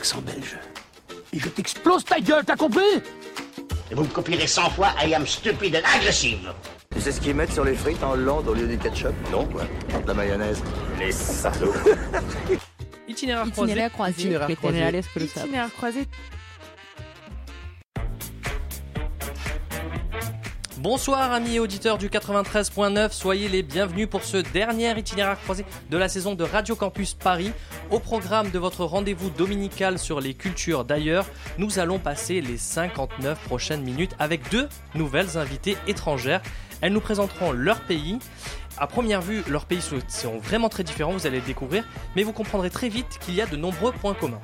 l'accent belge. Et je t'explose ta gueule, t'as compris? Et vous me copierez 100 fois I am stupid and aggressive. Tu sais ce qu'ils mettent sur les frites en Hollande au lieu du ketchup? Non, quoi. De la mayonnaise. Les salauds. Itinéraire croisé. Itinéraire croisé. Itinéraire croisé. Itinéraire croisé. Bonsoir amis auditeurs du 93.9, soyez les bienvenus pour ce dernier itinéraire croisé de la saison de Radio Campus Paris. Au programme de votre rendez-vous dominical sur les cultures d'ailleurs, nous allons passer les 59 prochaines minutes avec deux nouvelles invitées étrangères. Elles nous présenteront leur pays. À première vue, leurs pays sont vraiment très différents, vous allez le découvrir, mais vous comprendrez très vite qu'il y a de nombreux points communs.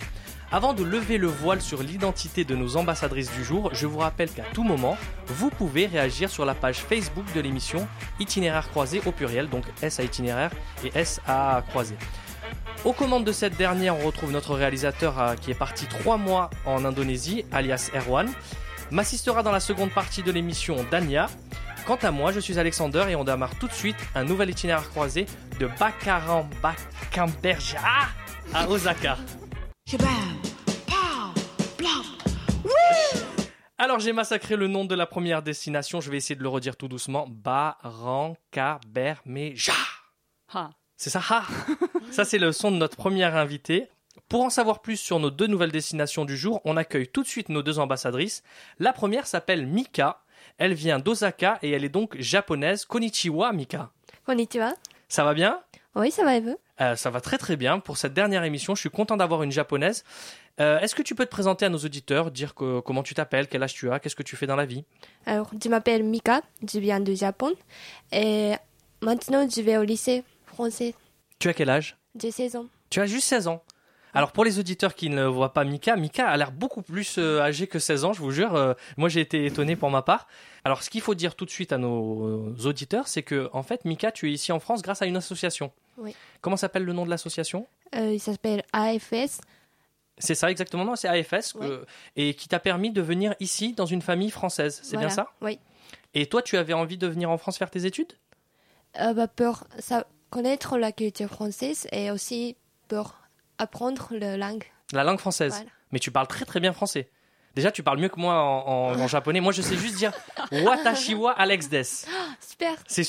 Avant de lever le voile sur l'identité de nos ambassadrices du jour, je vous rappelle qu'à tout moment, vous pouvez réagir sur la page Facebook de l'émission Itinéraire croisé au pluriel, donc S à itinéraire et S à croisé. Aux commandes de cette dernière, on retrouve notre réalisateur euh, qui est parti trois mois en Indonésie, alias Erwan. M'assistera dans la seconde partie de l'émission Dania. Quant à moi, je suis Alexander et on démarre tout de suite un nouvel itinéraire croisé de Bakaran Bakamberja à Osaka. Alors j'ai massacré le nom de la première destination, je vais essayer de le redire tout doucement. Barankabermeja. Ha. C'est ça, ha Ça c'est le son de notre première invitée. Pour en savoir plus sur nos deux nouvelles destinations du jour, on accueille tout de suite nos deux ambassadrices. La première s'appelle Mika. Elle vient d'Osaka et elle est donc japonaise. Konnichiwa Mika. Konnichiwa. Ça va bien? Oui, ça va et vous Euh, Ça va très très bien. Pour cette dernière émission, je suis content d'avoir une japonaise. Euh, Est-ce que tu peux te présenter à nos auditeurs, dire que- comment tu t'appelles, quel âge tu as, qu'est-ce que tu fais dans la vie? Alors, je m'appelle Mika, je viens du Japon et maintenant je vais au lycée français. Tu as quel âge? J'ai 16 ans. Tu as juste 16 ans. Alors pour les auditeurs qui ne voient pas Mika, Mika a l'air beaucoup plus euh, âgé que 16 ans, je vous jure. Euh, moi j'ai été étonné pour ma part. Alors ce qu'il faut dire tout de suite à nos auditeurs, c'est que en fait Mika, tu es ici en France grâce à une association. Oui. Comment s'appelle le nom de l'association? Euh, il s'appelle AFS. C'est ça exactement, non C'est AFS et qui t'a permis de venir ici dans une famille française. C'est bien ça? Oui. Et toi, tu avais envie de venir en France faire tes études? Euh, bah, pour ça, connaître la culture française et aussi pour apprendre la langue. La langue française. Voilà. Mais tu parles très très bien français. Déjà, tu parles mieux que moi en, en- en japonais. Moi, je sais juste dire Watashiwa Alex Des. Super. C'est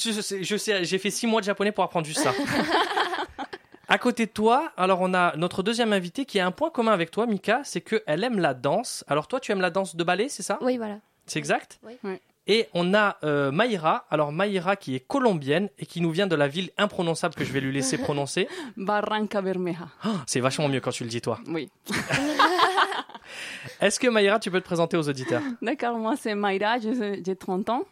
je sais, j'ai fait six mois de japonais pour apprendre juste ça. à côté de toi, alors on a notre deuxième invité qui a un point commun avec toi, Mika, c'est qu'elle aime la danse. Alors toi, tu aimes la danse de ballet, c'est ça? Oui, voilà. C'est exact? Oui. Et on a euh, Maïra, alors Maïra qui est colombienne et qui nous vient de la ville imprononçable que je vais lui laisser prononcer. Barranca Bermeja. Ah, c'est vachement mieux quand tu le dis toi. Oui. Est-ce que Maïra, tu peux te présenter aux auditeurs? D'accord, moi c'est Mayra, j'ai 30 ans.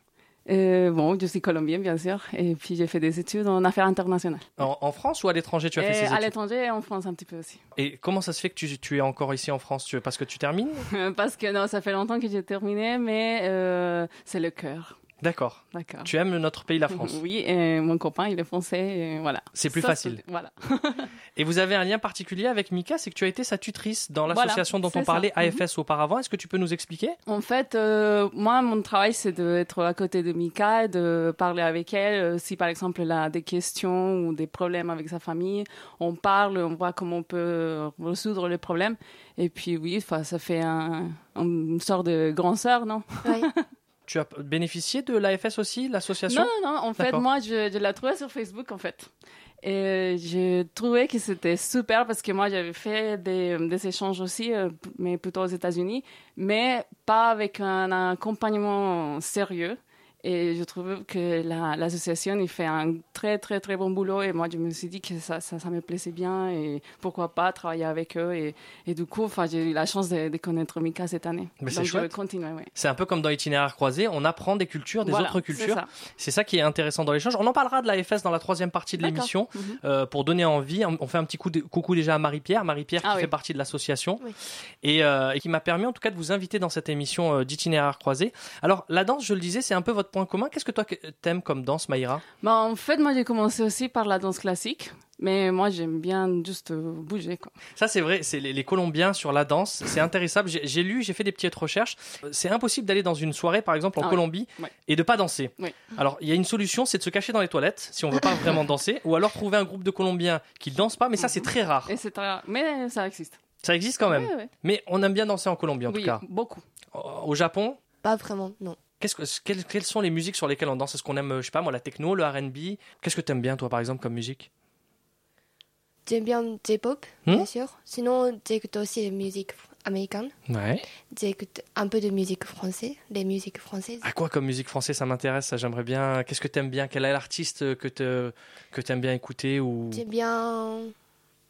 Euh, bon, je suis colombienne bien sûr, et puis j'ai fait des études en affaires internationales. en, en France ou à l'étranger tu as fait Et ces à études l'étranger et en France un petit peu aussi. Et comment ça se fait que tu, tu es encore ici en France? Tu- Parce que tu termines? Parce que non, ça fait longtemps que j'ai terminé, mais euh, c'est le cœur. D'accord. D'accord. Tu aimes notre pays, la France. Oui, et mon copain il est français, et voilà. C'est plus Ça, facile. Voilà. Et vous avez un lien particulier avec Mika, c'est que tu as été sa tutrice dans Voilà, l'association dont on ça. parlait, AFS, auparavant. Est-ce que tu peux nous expliquer? En fait, euh, moi, mon travail, c'est d'être à côté de Mika, de parler avec elle. Euh, Si, par exemple, elle a des questions ou des problèmes avec sa famille, on parle, on voit comment on peut résoudre les problèmes. Et puis, oui, enfin, ça fait un, une sorte de grand sœur, non? Oui. Tu as bénéficié de l'AFS aussi, l'association? Non, non, non. En fait, moi, je, je l'ai trouvée sur Facebook, en fait. Et j'ai trouvé que c'était super parce que moi, j'avais fait des, des échanges aussi, euh, mais plutôt aux États-Unis, mais pas avec un accompagnement sérieux. Et je trouve que la- l'association, il fait un très, très, très bon boulot. Et moi, je me suis dit que ça, ça, ça me plaisait bien. Et pourquoi pas travailler avec eux. Et, et du coup, enfin, j'ai eu la chance de, de connaître Mika cette année. Mais c'est Donc, je vais chouette. continuer, ouais. C'est un peu comme dans Itinéraire croisé, on apprend des cultures, des Voilà, autres cultures. C'est ça qui est intéressant dans l'échange. On en parlera de l'AFS dans la troisième partie de l'émission Mhm. euh, pour donner envie. On fait un petit coup de- coucou déjà à Marie-Pierre, Marie-Pierre qui Ah oui. fait partie de l'association Oui. et, euh, et qui m'a permis en tout cas de vous inviter dans cette émission euh, d'Itinéraire croisé. Alors la danse, je le disais, c'est un peu votre point commun. Qu'est-ce que toi t'aimes comme danse, Maïra? Bah, en fait, moi, j'ai commencé aussi par la danse classique. Mais moi, j'aime bien juste bouger, quoi. Ça, c'est vrai, c'est les, les Colombiens sur la danse, c'est intéressable. J'ai j'ai lu, j'ai fait des petites recherches. Euh, C'est impossible d'aller dans une soirée, par exemple, en Ah. Colombie, Ouais. et de pas danser. Alors, il y a une solution, c'est de se cacher dans les toilettes, si on veut pas vraiment danser, ou alors trouver un groupe de Colombiens qui dansent pas, mais ça, c'est très rare. Et c'est très... Mais ça existe. Ça existe quand même. Ouais, ouais. Mais on aime bien danser en Colombie en oui, tout cas. beaucoup. Au au Japon, Pas vraiment, non. Qu'est-ce que, quelles, quelles sont les musiques sur lesquelles on danse? Est-ce qu'on aime, je sais pas moi, la techno, le R&B Qu'est-ce que t'aimes bien toi par exemple comme musique? J'aime bien J-pop, Hmm? bien sûr. Sinon, j'écoute aussi de musique américaine. Ouais. J'écoute un peu de musique française, des musiques françaises. À quoi comme musique française ça m'intéresse? Ça, J'aimerais bien. Qu'est-ce que t'aimes bien? Quel est l'artiste que te, que t'aimes bien écouter ou? J'aime bien.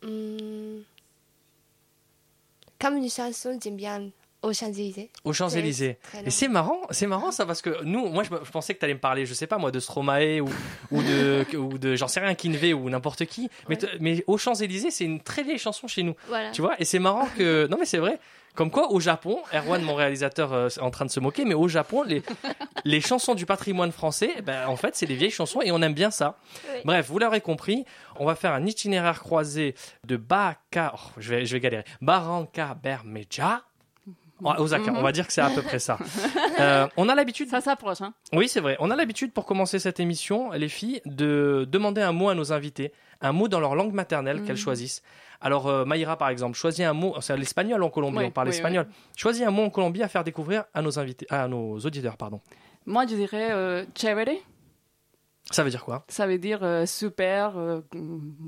hum, comme une chanson, j'aime bien Aux Champs-Élysées. aux Champs Élysées Très Et c'est marrant, c'est marrant ça parce que nous, moi je, pensais que t'allais me parler, je sais pas moi, de Stromae ou, ou de, ou de j'en sais rien, Kinvey ou n'importe qui. Mais, Ouais. mais aux Champs Élysées, c'est une très vieille chanson chez nous. Voilà. Tu vois, et c'est marrant que. Non, mais c'est vrai. Comme quoi, au Japon, Erwan, mon réalisateur, euh, est en train de se moquer, mais au Japon, les, les chansons du patrimoine français, eh ben, en fait, c'est des vieilles chansons et on aime bien ça. Oui. Bref, vous l'aurez compris, on va faire un itinéraire croisé de Baka. oh, je, vais, je vais galérer. Barranca Bermeja. On va dire que c'est à peu près ça. Euh, on a l'habitude Ça s'approche, hein. oui, c'est vrai. On a l'habitude pour commencer cette émission, les filles, de demander un mot à nos invités, un mot dans leur langue maternelle Mhm. qu'elles choisissent. Alors, euh, Maïra, par exemple, choisis un mot. C'est l'espagnol en Colombie, Oui, on parle oui, espagnol. Choisis un mot en Colombie à faire découvrir à nos invités, à nos auditeurs, pardon. Moi, je dirais euh, chévere. Ça veut dire quoi? Ça veut dire euh, super.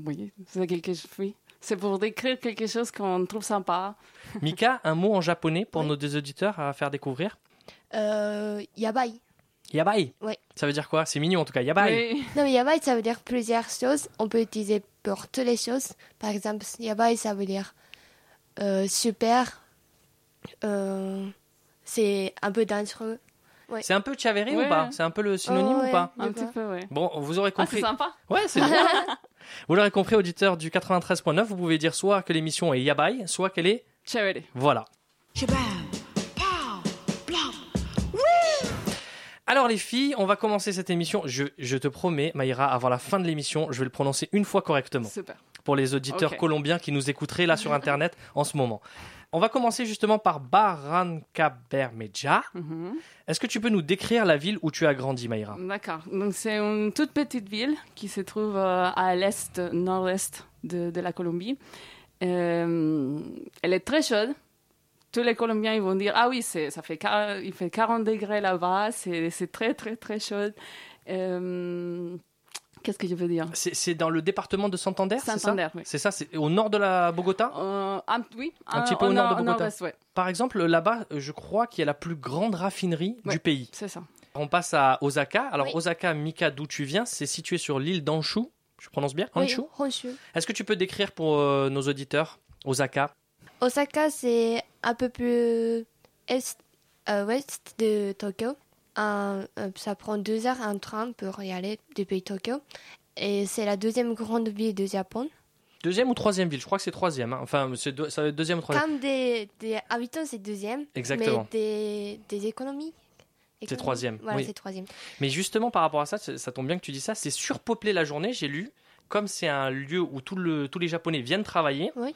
oui, c'est quelque chose. Oui. C'est pour décrire quelque chose qu'on trouve sympa. Mika, un mot en japonais pour Oui. nos deux auditeurs à faire découvrir. Euh, yabai. Yabai. Oui. Ça veut dire quoi? C'est mignon en tout cas. Yabai. Oui. Non, mais yabai, ça veut dire plusieurs choses. On peut utiliser pour toutes les choses. Par exemple, yabai, ça veut dire euh, super. Euh, c'est un peu dangereux. C'est un peu chavéré ou Ouais. pas? C'est un peu le synonyme Oh, ou ouais. pas? Un petit peu, oui. Bon, vous aurez Ah, compris. c'est sympa. Ouais, c'est. vous l'aurez compris, auditeur du 93.9, vous pouvez dire soit que l'émission est yabai, soit qu'elle est Chévere. Voilà. Alors les filles, on va commencer cette émission. Je, je te promets, Maïra, avant la fin de l'émission, je vais le prononcer une fois correctement Super. pour les auditeurs colombiens qui nous écouteraient là sur Internet en ce moment. On va commencer justement par Barrancabermeja. Mhm. Est-ce que tu peux nous décrire la ville où tu as grandi, Maïra D'accord. Donc, c'est une toute petite ville qui se trouve euh, à l'est, nord-est de, de la Colombie. Euh, elle est très chaude. Tous les Colombiens, ils vont dire Ah oui, ça fait, il fait 40 degrés là-bas, c'est, c'est très, très, très chaud. Euh, qu'est-ce que je veux dire C'est c'est dans le département de Santander, c'est ça Santander, oui. C'est ça, c'est au nord de la Bogota Euh, un, Oui, Un petit peu au nord de Bogota. nord-est, ouais. Par exemple, là-bas, euh, je crois qu'il y a la plus grande raffinerie du pays. C'est ça. On passe à Osaka. Alors Oui. Osaka, Mika, d'où tu viens, c'est situé sur l'île d'Anshu. Je prononce bien Anshu Oui, Honshu. Est-ce que tu peux décrire pour euh, nos auditeurs Osaka Osaka, c'est un peu plus est, euh, ouest de Tokyo. Un- euh, ça prend deux heures un train pour y aller depuis Tokyo. Et c'est la deuxième grande ville du Japon. Deuxième ou troisième ville? Je crois que c'est troisième. hein. Enfin, c'est deux- ça va être deuxième ou troisième. Comme des, des habitants, c'est deuxième. Exactement. Mais des, des économies. C'est troisième, Voilà, oui. c'est troisième. Mais justement, par rapport à ça, ça ça tombe bien que tu dis ça. C'est surpeuplé la journée, j'ai lu. Comme c'est un lieu où tout le- tous les Japonais viennent travailler, Oui.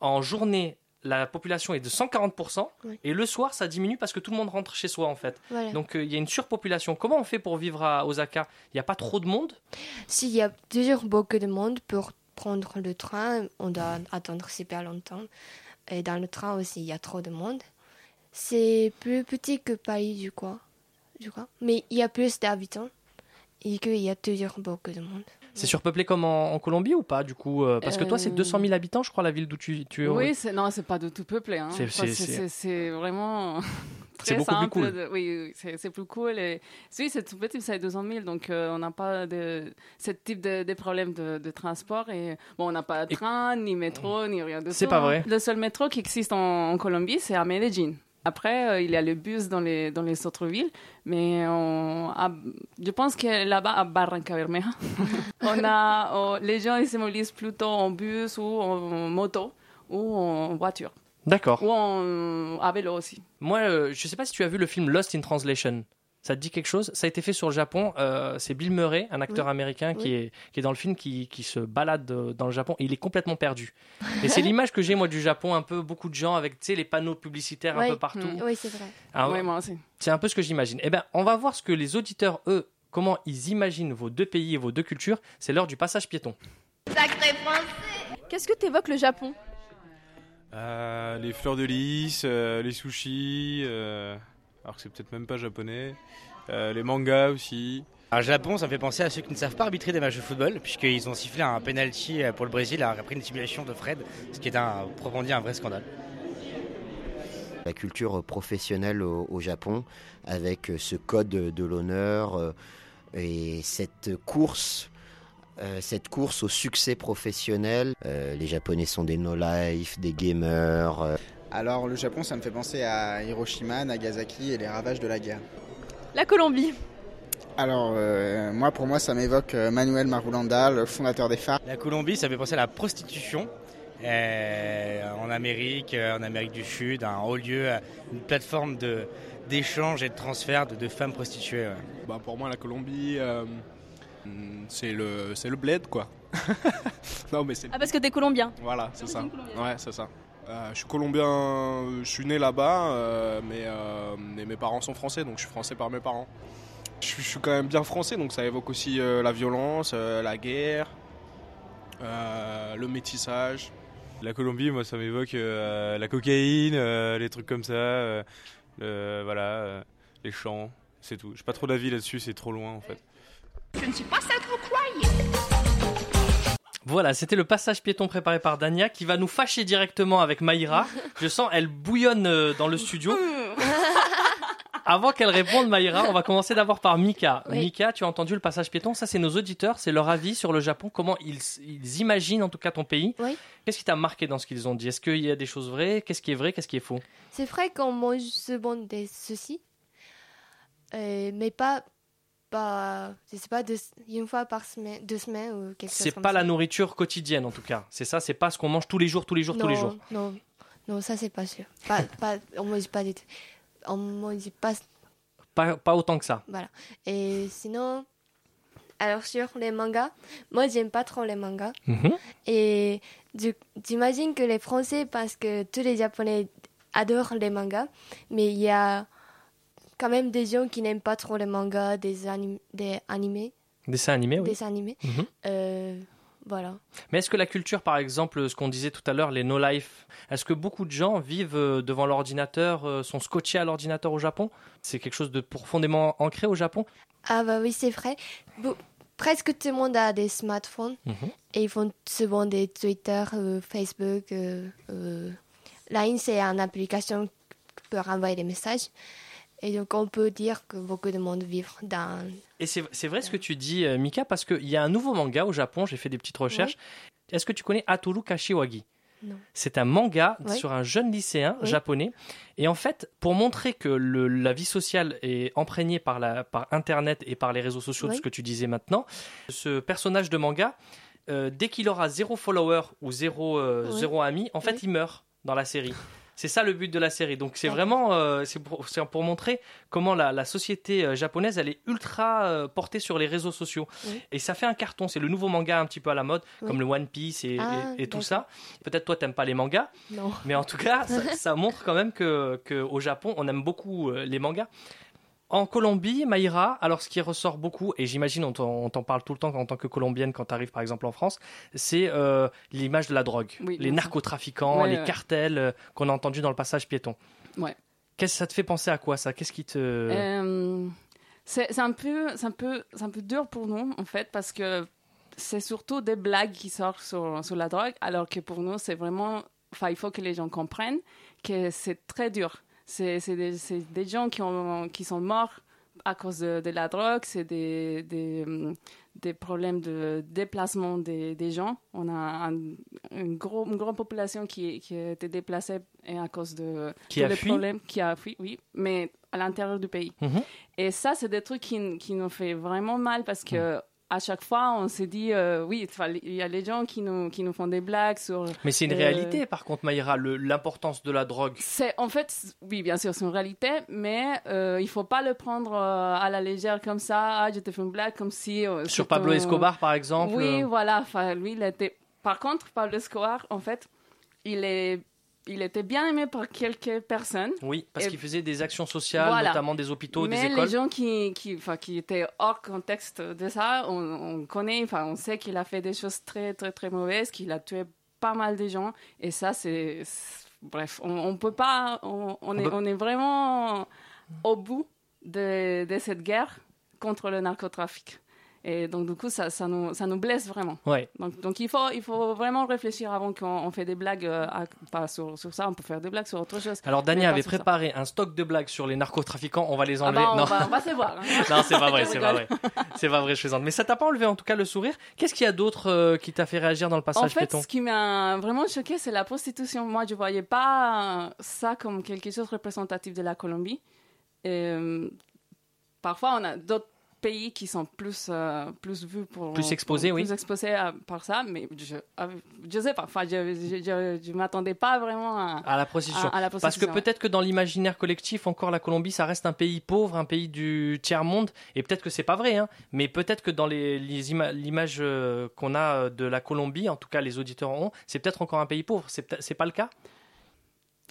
en journée, la population est de 140%. Oui. Et le soir, ça diminue parce que tout le monde rentre chez soi, en fait. Voilà. Donc, euh, il y a une surpopulation. Comment on fait pour vivre à Osaka? Il n'y a pas trop de monde? S'il y a toujours beaucoup de monde pour prendre le train, on doit attendre super longtemps. Et dans le train aussi, il y a trop de monde. C'est plus petit que Paris, je crois. Je crois. Mais il y a plus d'habitants et qu'il y a toujours beaucoup de monde. C'est surpeuplé comme en, en Colombie ou pas, du coup euh, Parce que toi, c'est Euh, 200 000 habitants, je crois, la ville d'où tu, tu es. Oui, c'est, non, c'est pas du tout peuplé. Hein. C'est- c'est- c'est, c'est- c'est- c'est vraiment C'est très beaucoup plus simple cool. de- oui, oui, c'est, c'est plus cool. Et... Oui, c'est tout petit, c'est 200 000, donc euh, on n'a pas de ce type de, de problème de, de transport. Et bon, on n'a pas de Et- train, ni métro, ni rien de C'est tout, pas hein. vrai. Le seul métro qui existe en, en Colombie, c'est à Medellín. Après, euh, il y a le bus dans les, dans les autres villes, mais on- je pense que là-bas, à Barranca Bermeja, on a, on- les gens ils se mobilisent plutôt en bus ou en moto ou en voiture D'accord. ou en, à vélo aussi. Moi, euh, je sais pas si tu as vu le film Lost in Translation. Ça te dit quelque chose? Ça a été fait sur le Japon. euh, c'est Bill Murray, un acteur américain qui, Oui. est, qui est dans le film, qui, qui se balade euh, dans le Japon et il est complètement perdu. Et c'est l'image que j'ai, moi, du Japon, un peu beaucoup de gens avec tu sais, les panneaux publicitaires un peu partout. Mm. Oui, c'est vrai. Alors, Oui, moi aussi. C'est un peu ce que j'imagine. Eh ben, on va voir ce que les auditeurs, eux, comment ils imaginent vos deux pays et vos deux cultures. C'est l'heure du passage piéton. Qu'est-ce que t'évoques le Japon? Euh, les fleurs de lys, euh, les sushis, euh, alors que c'est peut-être même pas japonais. Euh, les mangas aussi. Alors, Japon, ça me fait penser à ceux qui ne savent pas arbitrer des matchs de football, puisqu'ils ont sifflé un penalty pour le Brésil après une simulation de Fred, ce qui est un, proprement dit un vrai scandale. La culture professionnelle au, au Japon, avec ce code de l'honneur euh, et cette course, euh, cette course au succès professionnel. Euh, les Japonais sont des no-life, des gamers. Alors le Japon, ça me fait penser à Hiroshima, Nagasaki et les ravages de la guerre. La Colombie. Alors euh, moi, pour moi, ça m'évoque euh, Manuel Marulanda, le fondateur des phares. La Colombie, ça me fait penser à la prostitution. euh, en Amérique, euh, en Amérique du Sud, un haut lieu, une plateforme de d'échange et de transfert de, de femmes prostituées. ouais. Bah, pour moi, la Colombie, euh, hmm, c'est le, c'est le bled, quoi. non, mais c'est Ah, parce que t'es colombien. Voilà, c'est ça. Ouais, c'est ça. Euh, je suis colombien, je suis né là-bas, euh, mais, euh, mais mes parents sont français, donc je suis français par mes parents. Je, suis- je suis quand même bien français, donc ça évoque aussi euh, la violence, euh, la guerre, euh, le métissage. La Colombie, moi, ça m'évoque euh, la cocaïne, euh, les trucs comme ça, euh, voilà, euh, les chants, c'est tout. J'ai pas trop d'avis là-dessus, c'est trop loin en fait. Je ne suis pas celle que vous croyez. Voilà, c'était le passage piéton préparé par Dania qui va nous fâcher directement avec Maïra. Je sens, elle bouillonne euh, dans le studio. Avant qu'elle réponde, Maïra, on va commencer d'abord par Mika. Oui. Mika, tu as entendu le passage piéton Ça, c'est nos auditeurs, c'est leur avis sur le Japon, comment ils, ils imaginent en tout cas ton pays. Oui. Qu'est-ce qui t'a marqué dans ce qu'ils ont dit? Est-ce qu'il y a des choses vraies? Qu'est-ce qui est vrai? Qu'est-ce qui est faux? C'est vrai qu'on mange souvent des ceci, mais pas, pas, je sais pas, deux- une fois par semaine, deux semaines ou quelque chose C'est pas la nourriture quotidienne en tout cas. C'est ça, c'est pas ce qu'on mange tous les jours, tous les jours, tous les jours. Non, non, ça c'est pas sûr. Pas, pas, on mange pas du tout. On mange pas, Pas, pas autant que ça. voilà. Et sinon, alors sur les mangas, moi j'aime pas trop les mangas. Mhm. Et j'imagine que les Français, parce que tous les Japonais adorent les mangas, mais il y a quand même des gens qui n'aiment pas trop les mangas, des, anim- des animés, Dessin animé, oui. des animés. Mhm. Euh, voilà. Mais est-ce que la culture, par exemple, ce qu'on disait tout à l'heure, les no-life, est-ce que beaucoup de gens vivent euh, devant l'ordinateur, euh, sont scotchés à l'ordinateur au Japon? C'est quelque chose de profondément ancré au Japon? Ah bah oui, c'est vrai. Bo- presque tout le monde a des smartphones Mhm. et ils font souvent des Twitter, euh, Facebook. Euh, euh, Line, c'est une application qui peut renvoyer des messages. Et donc, on peut dire que beaucoup de monde vivent dans... Et c'est vrai ce que tu dis, euh, Mika, parce qu'il y a un nouveau manga au Japon, j'ai fait des petites recherches. Est-ce que tu connais Atoru Kashiwagi? Non. C'est un manga Oui. sur un jeune lycéen Oui. japonais. Et en fait, pour montrer que le- la vie sociale est imprégnée par, la, par Internet et par les réseaux sociaux, de ce que tu disais maintenant, ce personnage de manga, euh, dès qu'il aura zéro follower ou zéro, euh, zéro ami, en fait, il meurt dans la série. C'est ça le but de la série. Donc c'est vraiment euh, c'est pour, montrer comment la, la société euh, japonaise elle est ultra euh, portée sur les réseaux sociaux. Oui. Et ça fait un carton. C'est le nouveau manga un petit peu à la mode, Oui. comme le One Piece et, Ah, et- et tout ça. Peut-être toi t'aimes pas les mangas, Non. mais en tout cas ça, ça montre quand même que, que au Japon on aime beaucoup les mangas. En Colombie, Maïra, alors ce qui ressort beaucoup, et j'imagine on t'en parle tout le temps en tant que colombienne quand tu arrives par exemple en France, c'est euh, l'image de la drogue, Oui, les narcotrafiquants, Ouais, les ouais. cartels euh, qu'on a entendu dans le passage piéton. Ouais. Qu'est-ce que ça te fait penser à quoi ça? Qu'est-ce qui te... Euh, c'est c'est un peu, c'est un peu, c'est un peu dur pour nous en fait parce que c'est surtout des blagues qui sortent sur, sur la drogue, alors que pour nous c'est vraiment, enfin il faut que les gens comprennent que c'est très dur. C'est c'est des, des gens qui ont, qui sont morts à cause de, de la drogue, c'est des, des, des problèmes de déplacement des, des gens. On a un- une, gros, une grande population qui, qui a été déplacée et à cause de Qui a les fui? problèmes, qui a fui, oui, mais à l'intérieur du pays. Mhm. Et ça, c'est des trucs qui, qui nous fait vraiment mal parce que à chaque fois, on s'est dit, euh, oui, il y a les gens qui nous, qui nous font des blagues sur. Mais c'est une euh, réalité par contre Maïra, l'importance de la drogue. C'est en fait, oui, bien sûr, c'est une réalité, mais euh, il faut pas le prendre euh, à la légère comme ça. Ah, je te fais une blague comme si. euh, Sur Pablo Escobar par exemple Oui, voilà. Lui, il était. Par contre, Pablo Escobar, en fait, il est, il était bien aimé par quelques personnes. Oui, parce qu'il faisait des actions sociales, Voilà. notamment des hôpitaux, Mais des écoles. les gens qui, qui, qui étaient hors contexte de ça, on, on connaît, enfin, on sait qu'il a fait des choses très, très, très mauvaises, qu'il a tué pas mal de gens. Et ça, c'est. Bref, on, on peut pas. On, on est, on est vraiment au bout de, de cette guerre contre le narcotrafic. Et donc, du coup, ça, ça, nous, ça nous blesse vraiment. Ouais. Donc, donc il, faut, il faut vraiment réfléchir avant qu'on on fait des blagues. euh, à- pas sur, sur ça, on peut faire des blagues sur autre chose. Alors, Dania avait ça. préparé un stock de blagues sur les narcotrafiquants. On va les Ah enlever. bah, on, non. va, on va se voir. hein. non, c'est pas vrai, c'est pas vrai. C'est pas vrai, je plaisante. Mais ça t'a pas enlevé en tout cas le sourire? Qu'est-ce qu'il y a d'autre euh, qui t'a fait réagir dans le En passage fait, piéton? ce qui m'a vraiment choqué, c'est la prostitution. Moi, je voyais pas ça comme quelque chose de représentatif de la Colombie. Et, euh, parfois, on a d'autres pays qui sont plus, euh, plus vus pour... Plus exposés, pour- oui. Plus exposés à- par ça, mais je, euh, je sais pas. Enfin, je, je m'attendais pas vraiment à, à la prostitution. à- à la Parce que prostitution, peut-être que dans l'imaginaire collectif, encore la Colombie, ça reste un pays pauvre, un pays du tiers monde. Et peut-être que c'est pas vrai, hein, mais peut-être que dans les, les ima- l'image euh, qu'on a euh, de la Colombie, en tout cas les auditeurs ont, c'est peut-être encore un pays pauvre. C'est pas le cas?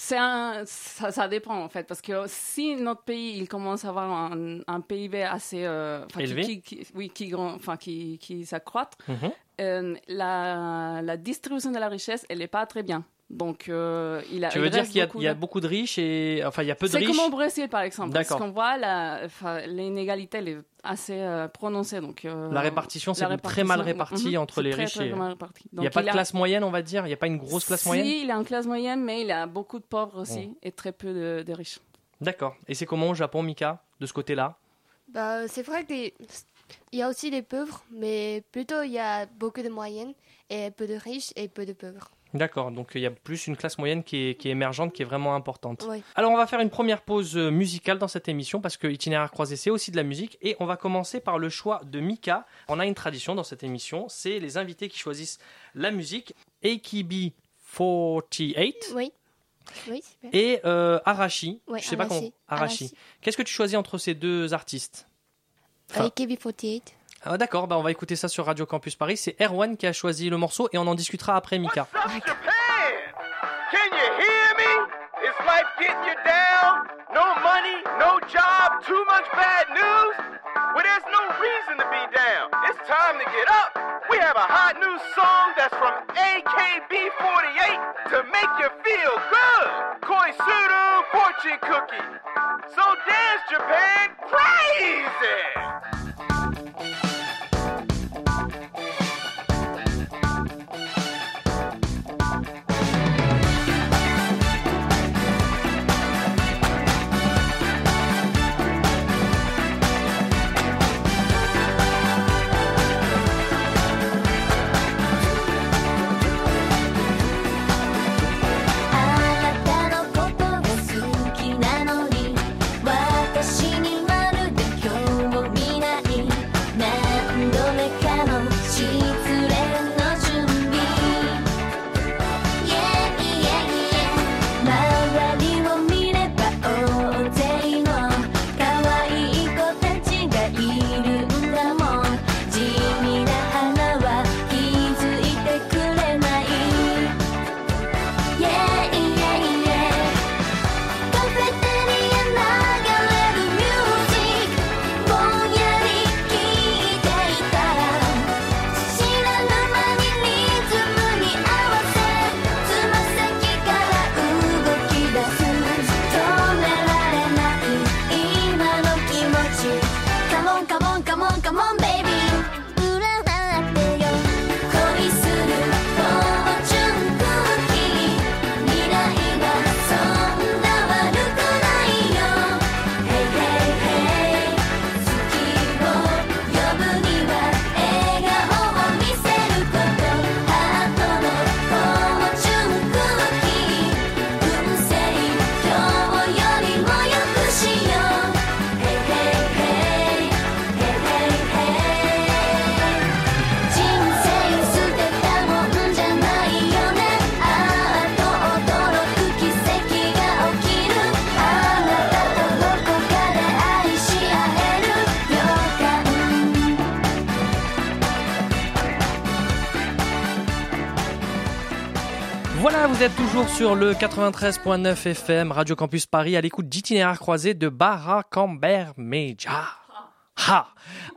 C'est un, ça, ça dépend en fait, parce que si notre pays il commence à avoir un, un PIB assez euh, Élevé. qui, qui- oui, qui grand, enfin qui, qui s'accroît, Mhm. euh, la, la distribution de la richesse elle n'est pas très bien. Donc euh, il a. Tu veux dire qu'il y a, beaucoup il y a de- beaucoup de riches et enfin il y a peu de C'est riches. comme au Brésil par exemple, parce qu'on voit l'inégalité elle est assez euh, prononcée. Donc euh, La répartition, c'est très mal répartition, réparti mhm, entre les très, riches très et- mal réparti. Il n'y a pas de a- classe moyenne, on va dire? Il n'y a pas une grosse classe moyenne? Si, il a une classe moyenne, mais il a beaucoup de pauvres aussi Bon. et très peu de, de riches. D'accord. Et c'est comment au Japon, Mika, de ce côté-là? Bah, c'est vrai qu'il y a aussi des pauvres, mais plutôt il y a beaucoup de moyennes et peu de riches et peu de pauvres. D'accord, donc il y a plus une classe moyenne qui est, qui est émergente, qui est vraiment importante. Oui. Alors on va faire une première pause euh, musicale dans cette émission parce que Itinéraire croisé c'est aussi de la musique et on va commencer par le choix de Mika. On a une tradition dans cette émission, c'est les invités qui choisissent la musique. AKB48 Oui. Oui, super. et euh, Arashi. Ouais, Je sais pas comment. Arashi. Arashi. Arashi. Qu'est-ce que tu choisis entre ces deux artistes? Enfin, AKB48. Ah, D'accord, bah on va écouter ça sur Radio Campus Paris. C'est Erwan qui a choisi le morceau et on en discutera après Mika. Can you hear me? Is life getting you down? No money, no job, too much bad news? Well, there's no reason to be down. It's time to get up. We have a hot new song that's from AKB48 to make you feel sur le 93.9 FM Radio Campus Paris à l'écoute d'itinéraire croisé de Barra Camber Meja. Ha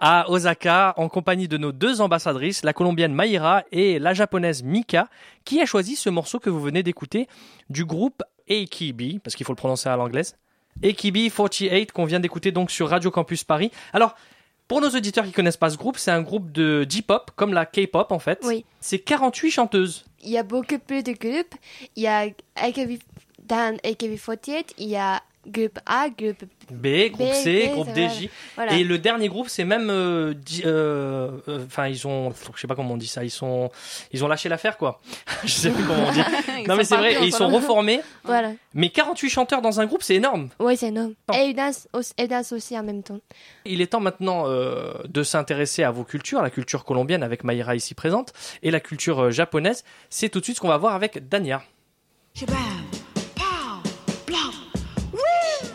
à Osaka en compagnie de nos deux ambassadrices, la colombienne Maïra et la japonaise Mika, qui a choisi ce morceau que vous venez d'écouter du groupe AKB, parce qu'il faut le prononcer à l'anglaise. AKB 48 qu'on vient d'écouter donc sur Radio Campus Paris. Alors, pour nos auditeurs qui connaissent pas ce groupe, c'est un groupe de J-pop, comme la K-pop en fait. Oui. C'est 48 chanteuses. Il y a beaucoup plus de groupes. Il y a AKB, dans AKB48, il y a groupe A, groupe B, groupe B, C, B, groupe c'est D, vrai. J. Voilà. Et le dernier groupe, c'est même, euh, euh, euh, enfin, ils ont, je sais pas comment on dit ça, ils sont, ils ont lâché l'affaire, quoi. je sais plus comment on dit. Non, mais c'est vrai, et ils sont reformés. Voilà. Mais 48 chanteurs dans un groupe, c'est énorme. Oui, c'est énorme. Et ils dansent aussi, aussi en même temps. Il est temps maintenant euh, de s'intéresser à vos cultures, la culture colombienne avec Maïra ici présente, et la culture euh, japonaise. C'est tout de suite ce qu'on va voir avec Dania.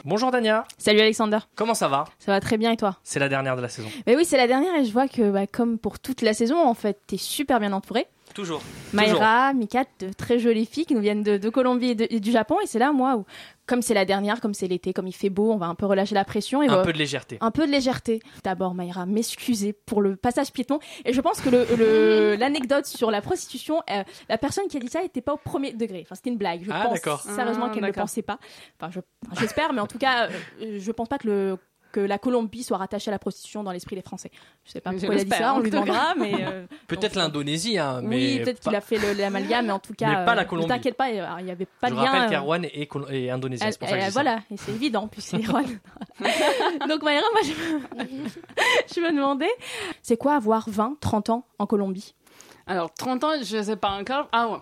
Bonjour Dania. Salut Alexander. Comment ça va? Ça va très bien et toi? C'est la dernière de la saison. Mais oui, c'est la dernière et je vois que bah, comme pour toute la saison, en fait, t'es super bien entouré. Toujours. Maïra, Mika, de très jolies filles qui nous viennent de, de Colombie et, de- et du Japon. Et c'est là, moi, où, comme c'est la dernière, comme c'est l'été, comme il fait beau, on va un peu relâcher la pression. Et Un va- peu de légèreté. Un peu de légèreté. D'abord, Maïra, m'excuser pour le passage piéton. Et je pense que le- le- l'anecdote sur la prostitution, euh, la personne qui a dit ça n'était pas au premier degré. Enfin, c'était une blague. Je Ah, pense sérieusement Ah, qu'elle ne le pensait pas. Enfin, je- enfin, j'espère, mais en tout cas, euh, je pense pas que le que la Colombie soit rattachée à la prostitution dans l'esprit des Français. Je sais pas Je pourquoi il a dit ça, on lui demandera, mais euh, Peut-être l'Indonésie, hein, mais oui, peut-être qu'il pas- a fait l'amalgame, mais en tout cas, Mais pas la euh, Colombie. Ne t'inquiète pas, il n'y avait pas Je de lien. rappelle euh, qu'Erwan est, est indonésien, c'est pour ça que euh, je dis ça. voilà, et c'est évident, en plus c'est Erwan. Donc Maïra, moi je me, je me demandais, c'est quoi avoir 20, 30 ans en Colombie? Alors, 30 ans, je sais pas encore. Ah ouais.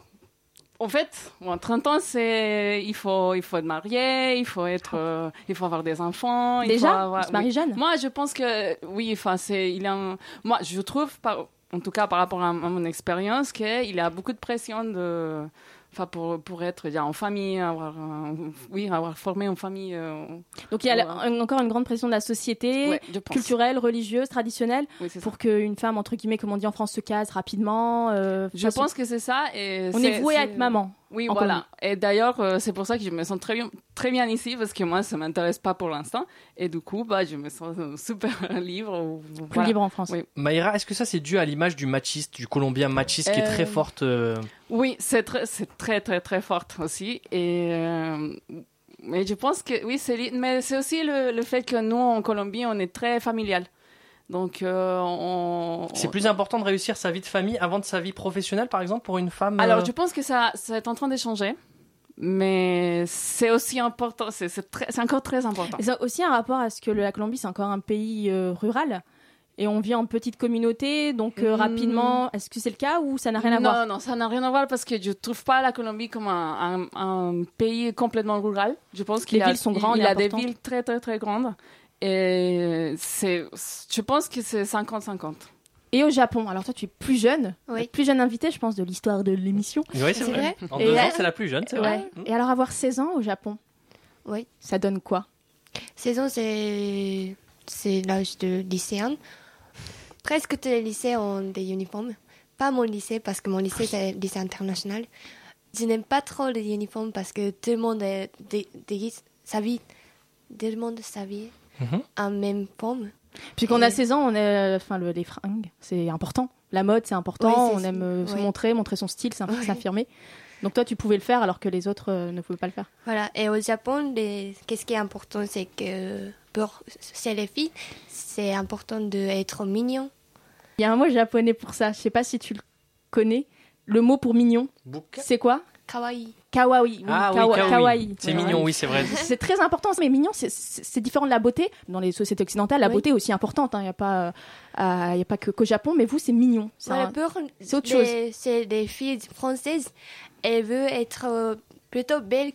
En fait, bon, 30 ans, c'est il faut il faut être marié, il faut être euh, il faut avoir des enfants. il Déjà? faut avoir- se marie oui. jeune? Moi, je pense que oui. Enfin, c'est il a un- moi je trouve par en tout cas par rapport à, à mon expérience qu'il y a beaucoup de pression de enfin pour pour être en famille, avoir oui avoir formé en famille. euh, Donc il y a la- encore une grande pression de la société, Ouais, culturelle, religieuse, traditionnelle, Oui, pour qu'une femme, entre guillemets, comme on dit en France, se case rapidement. euh, Je pense que c'est ça. Et On est voué à être maman. Oui, en voilà. Colombie. Et d'ailleurs, euh, c'est pour ça que je me sens très bien, très bien ici, parce que moi, ça m'intéresse pas pour l'instant. Et du coup, bah, je me sens euh, super libre. Plus voilà. libre en France. Oui, Maïra, est-ce que ça c'est dû à l'image du machiste, du Colombien machiste qui est très Euh, forte euh, Oui, c'est très, c'est très, très, très forte aussi. Et, euh, mais je pense que, oui, c'est, mais c'est aussi le, le fait que nous, en Colombie, on est très familial. Donc, euh, on. C'est plus important de réussir sa vie de famille avant de sa vie professionnelle, par exemple, pour une femme Alors, euh, je pense que ça, ça est en train d'échanger. Mais c'est aussi important, c'est, c'est, très- c'est encore très important. Et ça a aussi un rapport à ce que la Colombie, c'est encore un pays euh, rural. Et on vit en petite communauté, donc euh, Mm. rapidement, est-ce que c'est le cas ou ça n'a rien à non, voir? Non, ça n'a rien à voir parce que je trouve pas la Colombie comme un, un- un pays complètement rural. Je pense qu'il Les a, villes sont grandes il, et a des villes très, très, très grandes. Et c'est, je pense que c'est 50-50. Et au Japon, alors toi tu es plus jeune, Oui. plus jeune invitée, je pense, de l'histoire de l'émission. Oui, c'est C'est vrai. vrai En deux ans, c'est la plus jeune, c'est Ouais. vrai. Et alors avoir 16 ans au Japon, Oui. ça donne quoi? Saison, c'est c'est l'âge de lycéen. Presque tous les lycées ont des uniformes. Pas mon lycée, parce que mon lycée, c'est le lycée international. Je n'aime pas trop les uniformes parce que tout le monde déguise sa vie. Tout le monde s'habille Mhm. en même forme. Puis quand on a Et- 16 ans, on est, enfin, le, les fringues, c'est important. La mode, c'est important. C'est on aime euh, se montrer, montrer son style, s'affirmer. Donc toi, tu pouvais le faire alors que les autres euh, ne pouvaient pas le faire. Voilà. Et au Japon, les- qu'est-ce qui est important, c'est que pour chez les filles, c'est important d'être mignon. Il y a un mot japonais pour ça. Je sais pas si tu le connais. Le mot pour mignon, c'est quoi? Kawaii. Kawaii. oui, Ah oui, kawaii. kawaii. C'est Ouais. mignon, oui, c'est vrai. C'est très important, mais mignon, c'est- différent de la beauté. Dans les sociétés occidentales, la Oui. beauté est aussi importante. Il n'y a pas, euh, il y a pas que qu'au Japon, mais vous, c'est mignon. C'est un- c'est autre les- C'est des filles françaises. Elles veulent être euh, plutôt belles.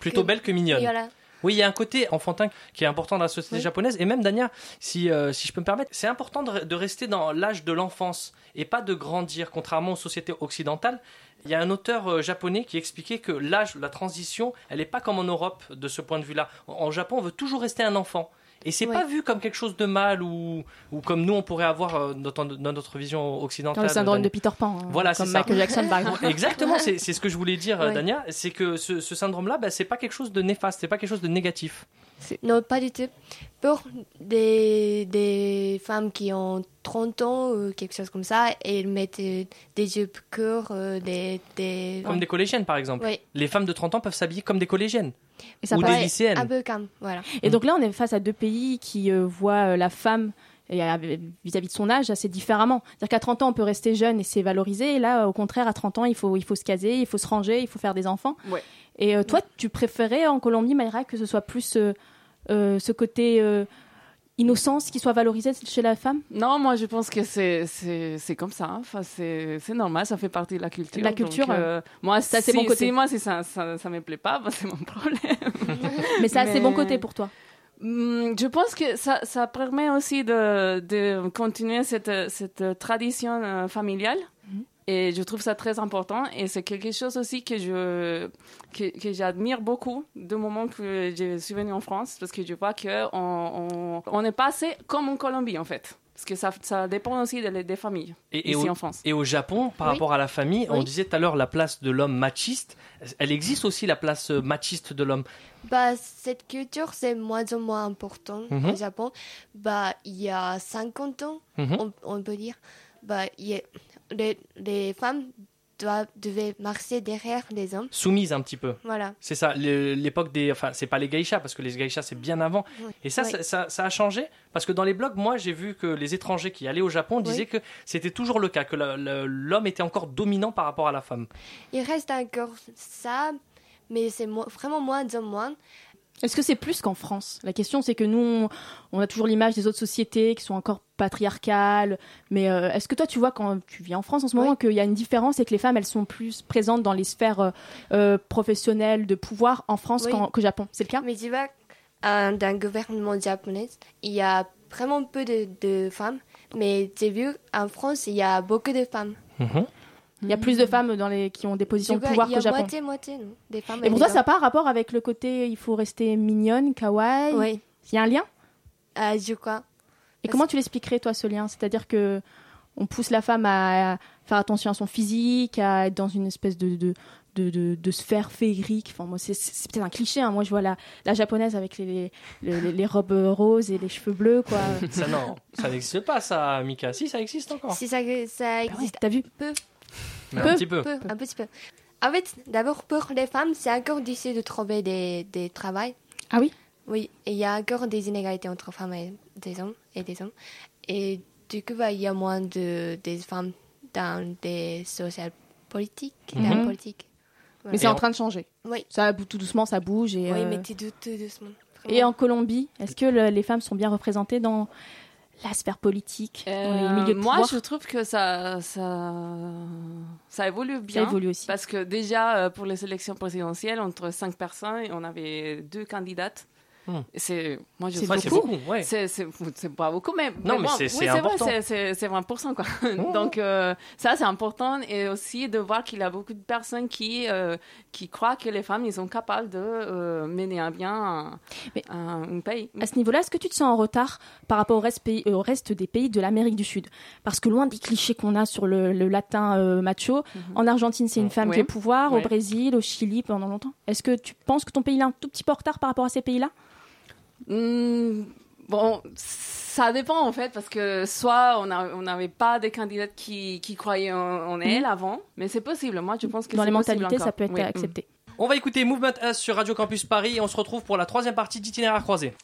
Plutôt que- belle que mignonne. Voilà. Oui, il y a un côté enfantin qui est important dans la société Oui. japonaise. Et même, Dania, si, euh, si je peux me permettre, c'est important de, de rester dans l'âge de l'enfance et pas de grandir, contrairement aux sociétés occidentales. Il y a un auteur euh, japonais qui expliquait que l'âge, la transition, elle n'est pas comme en Europe de ce point de vue-là. En, en Japon, on veut toujours rester un enfant. Et c'est Ouais. pas vu comme quelque chose de mal ou, ou comme nous on pourrait avoir euh, dans, dans notre vision occidentale. Dans le syndrome de Peter Pan. hein, Voilà, comme c'est ça. Michael Jackson, par exemple. Exactement, c'est c'est ce que je voulais dire, Ouais. Dania. C'est que ce, ce syndrome-là, bah, c'est pas quelque chose de néfaste, c'est pas quelque chose de négatif. Non, pas du tout. Pour des, des femmes qui ont 30 ans ou quelque chose comme ça, elles mettent euh, des jupes courtes, euh, des, des... Comme des collégiennes, par exemple. Oui. Les femmes de 30 ans peuvent s'habiller comme des collégiennes. Et ça ou paraît des lycéennes. Un peu comme, voilà. Et donc là, on est face à deux pays qui euh, voient euh, la femme euh, vis-à-vis de son âge assez différemment. C'est-à-dire qu'à 30 ans, on peut rester jeune et c'est valorisé. Et là, au contraire, à 30 ans, il faut, il faut se caser, il faut se ranger, il faut faire des enfants. Ouais. Et euh, toi, tu préférais en Colombie, Mayra, que ce soit plus euh, euh, ce côté euh, innocence qui soit valorisé chez la femme? Non, moi je pense que c'est comme ça. hein. Enfin, c'est normal, ça fait partie de la culture. La culture, Donc, euh, moi, ça, si, c'est bon côté. si moi si ça ça, ça me plaît pas, bah, c'est mon problème. Mais ça, c'est bon Mais- côté pour toi. Hmm, Je pense que ça, ça permet aussi de, de continuer cette, cette tradition euh, familiale. Et je trouve ça très important. Et c'est quelque chose aussi que je que, que j'admire beaucoup du moment que je suis venue en France, parce que je vois que on, on, est passé comme en Colombie en fait, parce que ça, ça dépend aussi des, des familles Et, et ici au, en France. et au Japon, par Oui. rapport à la famille, on disait tout à l'heure la place de l'homme machiste. Elle existe aussi la place euh, machiste de l'homme. Bah, cette culture, c'est moins en moins important Mhm. au Japon. Bah, il y a 50 ans, Mhm. on, on peut dire, bah, il y a- les, les femmes doivent, devaient marcher derrière les hommes. Soumise un petit peu. Voilà. C'est ça, l'époque des. Enfin, c'est pas les geishas, parce que les geishas, c'est bien avant. Oui. Et ça, Oui. ça, ça- ça a changé, parce que dans les blogs, moi, j'ai vu que les étrangers qui allaient au Japon disaient que c'était toujours le cas, que l'homme était encore dominant par rapport à la femme. Il reste encore ça, mais c'est mo- vraiment moins en moins. Est-ce que c'est plus qu'en France? La question, c'est que nous, on, a toujours l'image des autres sociétés qui sont encore patriarcales. Mais euh, est-ce que toi, tu vois, quand tu vis en France en ce moment, qu'il y a une différence et que les femmes, elles sont plus présentes dans les sphères euh, euh, professionnelles de pouvoir en France Oui. qu'au Japon? C'est le cas? Mais tu vois, euh, dans le gouvernement japonais, il y a vraiment peu de, de femmes. Mais j'ai vu, en France, il y a beaucoup de femmes. Il y a plus de femmes dans les, qui ont des positions de pouvoir il y qu'au a Japon. moitié-moitié, non Des femmes Et pour toi, ça n'a pas un rapport avec le côté il faut rester mignonne, kawaii Oui. Il y a un lien? Euh, je crois. Et comment tu l'expliquerais, toi, ce lien? C'est-à-dire que on pousse la femme à faire attention à son physique, à être dans une espèce de, de, de, de- de sphère féerique. Enfin, moi, c'est, c'est peut-être un cliché. hein. Moi, je vois la, la japonaise avec les, les, les- les robes roses et les cheveux bleus, quoi. Ça, non, ça n'existe pas, ça, Mika. Si, ça existe encore. Si ça, ça existe t'as vu? peu. Mais un petit peu. Un petit peu. En fait, d'abord, pour les femmes, c'est encore difficile de trouver des, des travails. Ah oui? Oui, et il y a encore des inégalités entre femmes et des hommes. Et, des hommes. et du coup, bah, il y a moins de des femmes dans des sociales politiques. dans la Mhm. politique. Voilà. Mais c'est en train de changer. Oui. Ça, tout doucement, ça bouge. Et, Oui, euh, mais tout, doucement. et en Colombie, est-ce que le- les femmes sont bien représentées dans la sphère politique, dans les Euh, milieux de moi, pouvoir je trouve que ça, ça, ça évolue bien. évolue aussi. Parce que déjà, euh, pour les élections présidentielles, entre cinq personnes, on avait deux candidates. Hmm. C'est, moi, je C'est trouve beaucoup. Ouais, c'est pas beaucoup, mais. Non, mais bon, c'est- oui, c'est vrai, important. c'est, c'est, c'est 20%, quoi. Donc, euh, ça, c'est important. Et aussi de voir qu'il y a beaucoup de personnes qui, euh, qui croient que les femmes, ils sont capables de euh, mener à bien un, un- un pays. À ce niveau-là, est-ce que tu te sens en retard par rapport au reste, pays- au reste des pays de l'Amérique du Sud? Parce que loin des clichés qu'on a sur le, le latin euh, macho, en Argentine, c'est une femme Mhm. Oui. qui est au pouvoir, Oui. au Brésil, au Chili pendant longtemps. Est-ce que tu penses que ton pays est un tout petit peu en retard par rapport à ces pays-là? Hmm, bon, ça dépend en fait, parce que soit on n'avait pas des candidates qui, qui croyaient en, en elles Mhm. avant, mais c'est possible. Moi, je pense que Dans les mentalités, ça peut être Oui. accepté. On va écouter Movement Us sur Radio Campus Paris et on se retrouve pour la troisième partie d'Itinéraire croisé.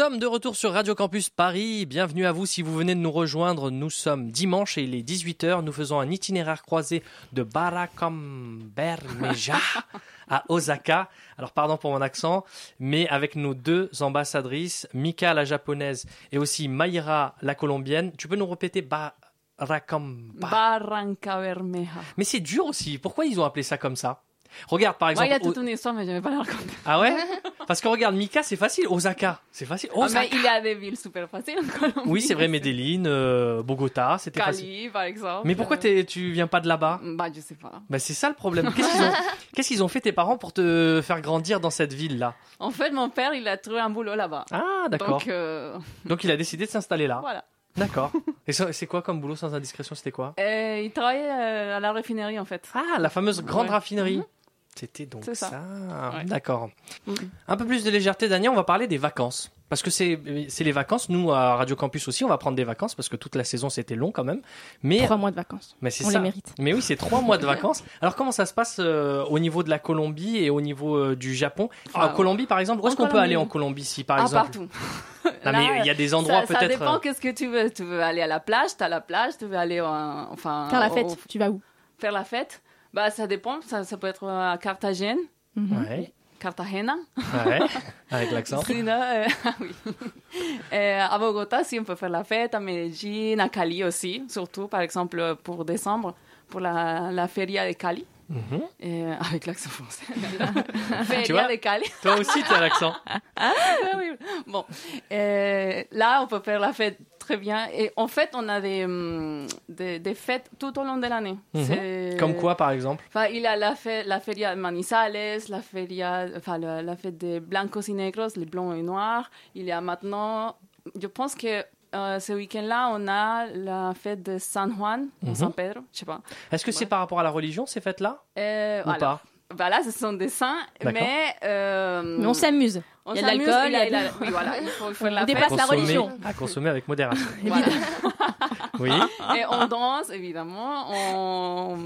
Sommes de retour sur Radio Campus Paris. Bienvenue à vous si vous venez de nous rejoindre. Nous sommes dimanche et il est 18h. Nous faisons un itinéraire croisé de Barakambermeja à Osaka. Alors pardon pour mon accent, mais avec nos deux ambassadrices, Mika la japonaise et aussi Mayra la colombienne. Tu peux nous répéter Barakamba Barranca Bermeja. Mais c'est dur aussi. Pourquoi ils ont appelé ça comme ça? Regarde par Moi, exemple. il y a toute une histoire, mais je vais pas la raconter. Ah ouais Parce que regarde, Mika, c'est facile. Osaka, c'est facile. Ah, Osaka. mais il y a des villes super faciles en Colombie. Oui, c'est vrai, Medellin, euh, Bogota, c'était facile. Cali, par exemple. Mais pourquoi t'es- tu viens pas de là-bas? Bah, je sais pas. Bah c'est ça le problème. Qu'est-ce qu'ils ont, qu'est-ce qu'ils ont fait tes parents pour te faire grandir dans cette ville-là? En fait, mon père, il a trouvé un boulot là-bas. Ah d'accord. Donc, euh, Donc il a décidé de s'installer là. voilà. D'accord. Et c'est quoi comme boulot sans indiscrétion? C'était quoi? Et il travaillait euh, à la raffinerie, en fait. Ah, la fameuse grande Ouais. raffinerie. Mhm. C'était donc ça. ça. Ouais. D'accord. Mhm. Un peu plus de légèreté, Daniel, on va parler des vacances. Parce que c'est c'est les vacances. Nous, à Radio Campus aussi, on va prendre des vacances parce que toute la saison, c'était long quand même. Mais Trois mois de vacances. Mais c'est On ça. les mérite. Mais oui, c'est trois mois de vacances. Alors comment ça se passe euh, au niveau de la Colombie et au niveau euh, du Japon? En Ah, Colombie, par exemple, où en est-ce qu'on peut aller en Colombie si par ah, exemple? partout. Non, Là, mais il y a des endroits ça, Ça peut-être. dépend euh, qu'est-ce que tu veux. Tu veux aller à la plage, t'as la plage. Tu veux aller en- enfin Faire la au- fête, tu vas où? Faire la fête. Bah, ça dépend. Ça, ça peut être à Carthagène. Mhm. Ouais. Cartagena. Ouais. Avec l'accent. Sinon, euh, ah oui. Euh, à Bogota, si on peut faire la fête, à Medellín, à Cali aussi, surtout par exemple pour décembre, pour la, la feria de Cali. Mhm. Euh, avec l'accent français. Tu feria vois de Cali. Toi aussi, tu as l'accent. Ah, oui. Bon, Euh, là, on peut faire la fête très bien. Et en fait, on a des, hum, des, des fêtes tout au long de l'année. Mhm. Comme quoi, par exemple Enfin, il y a la, fe- la feria de Manizales, la, feria, enfin, la, la fête des blancos y negros, les blancs et noirs. Il y a maintenant, je pense que euh, ce week-end-là, on a la fête de San Juan, Mhm. San Pedro, je sais pas. Est-ce que c'est par rapport à la religion ces fêtes-là? Euh, Ou voilà. pas Voilà, ce sont des saints, mais... euh, Mais on s'amuse. on Il y a de l'alcool, il y a- Oui, voilà, il faut, il faut On la dépasse la religion. À consommer avec modération. Voilà. Oui. Et on danse, évidemment. On...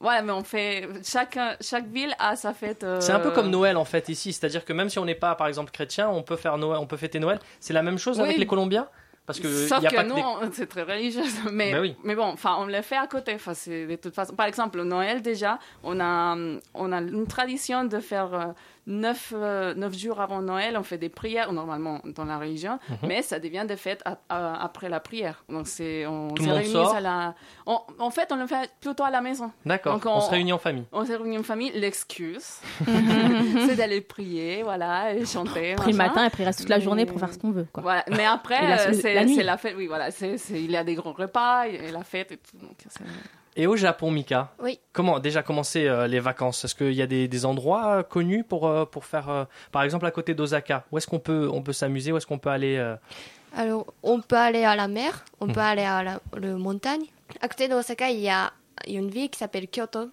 Voilà, mais on fait... Chaque, chaque ville a sa fête. euh, C'est un peu comme Noël en fait ici, c'est-à-dire que même si on n'est pas par exemple chrétien, on peut faire Noël, on peut fêter Noël. C'est la même chose Oui. avec les Colombiens? Parce que Sauf il y a que pas nous, des- c'est très religieux. Mais, Ben oui. mais bon, enfin, on le fait à côté. Enfin, c'est de toute façon. Par exemple, Noël, déjà, on a, on a une tradition de faire euh, neuf, euh, neuf jours avant Noël. On fait des prières, normalement, dans la religion. Mhm. Mais ça devient des fêtes à- à- après la prière. Donc, c'est, on se réunit à la. on- en fait, on le fait plutôt à la maison. D'accord. On, se réunit en famille. On se réunit en famille. L'excuse, c'est d'aller prier, voilà, et chanter. Prie le matin, après il reste toute la journée pour faire ce qu'on veut. Quoi. Voilà. Mais après, Et la- euh, la c'est la fête. Oui, voilà. c'est il y a des gros repas et la fête et tout. Donc Et au Japon, Mika Oui. Comment déjà commencer euh, les vacances? Est-ce qu'il y a des, des endroits euh, connus pour, euh, pour faire, par exemple, à côté d'Osaka Où est-ce qu'on peut, on peut s'amuser Où est-ce qu'on peut aller Alors, on peut aller à la mer, on Mhm. peut aller à la, la montagne. À côté d'Osaka, il y a il y a une ville qui s'appelle Kyoto.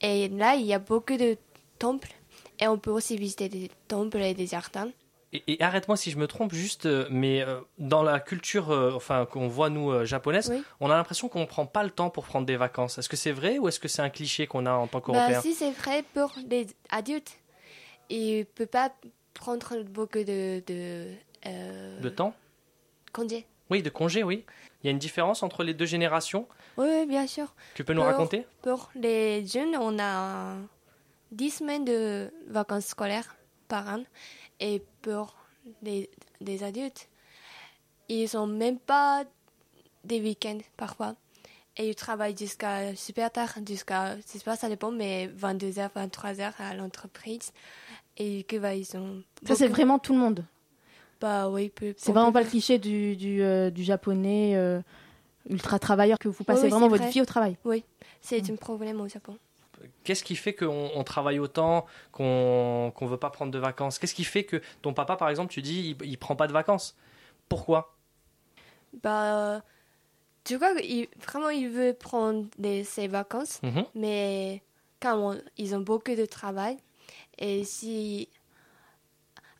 Et là, il y a beaucoup de temples. Et on peut aussi visiter des temples et des jardins. Et, et arrête-moi si je me trompe, juste, euh, mais euh, dans la culture, euh, enfin qu'on voit nous japonaise, Oui. on a l'impression qu'on ne prend pas le temps pour prendre des vacances. Est-ce que c'est vrai ou est-ce que c'est un cliché qu'on a en tant Bah, qu'Européens si c'est vrai pour les adultes, ils ne peuvent pas prendre beaucoup de, de, euh, De temps? congés. Oui, de congés, oui. Il y a une différence entre les deux générations? Oui, oui, bien sûr. Tu peux nous Pour- raconter? Pour les jeunes, on a 10 semaines de vacances scolaires par an. Et pour les, les adultes, ils n'ont même pas des week-ends parfois. Et ils travaillent jusqu'à super tard, jusqu'à, je sais pas, ça dépend, mais 22h, 23h à l'entreprise. Et que bah, ils ont. Ça, c'est vraiment tout le monde. Bah oui, C'est vraiment pas le cliché du, du, euh, du japonais euh, ultra travailleur que vous passez oui, vraiment votre vrai. vie au travail. Oui, c'est un problème au Japon. Qu'est-ce qui fait qu'on on travaille autant, qu'on ne veut pas prendre de vacances? Qu'est-ce qui fait que ton papa, par exemple, tu dis, il, il prend pas de vacances? Pourquoi? Bah, tu vois, il, vraiment, il veut prendre des, ses vacances, Mhm. mais quand on- ils ont beaucoup de travail, et si.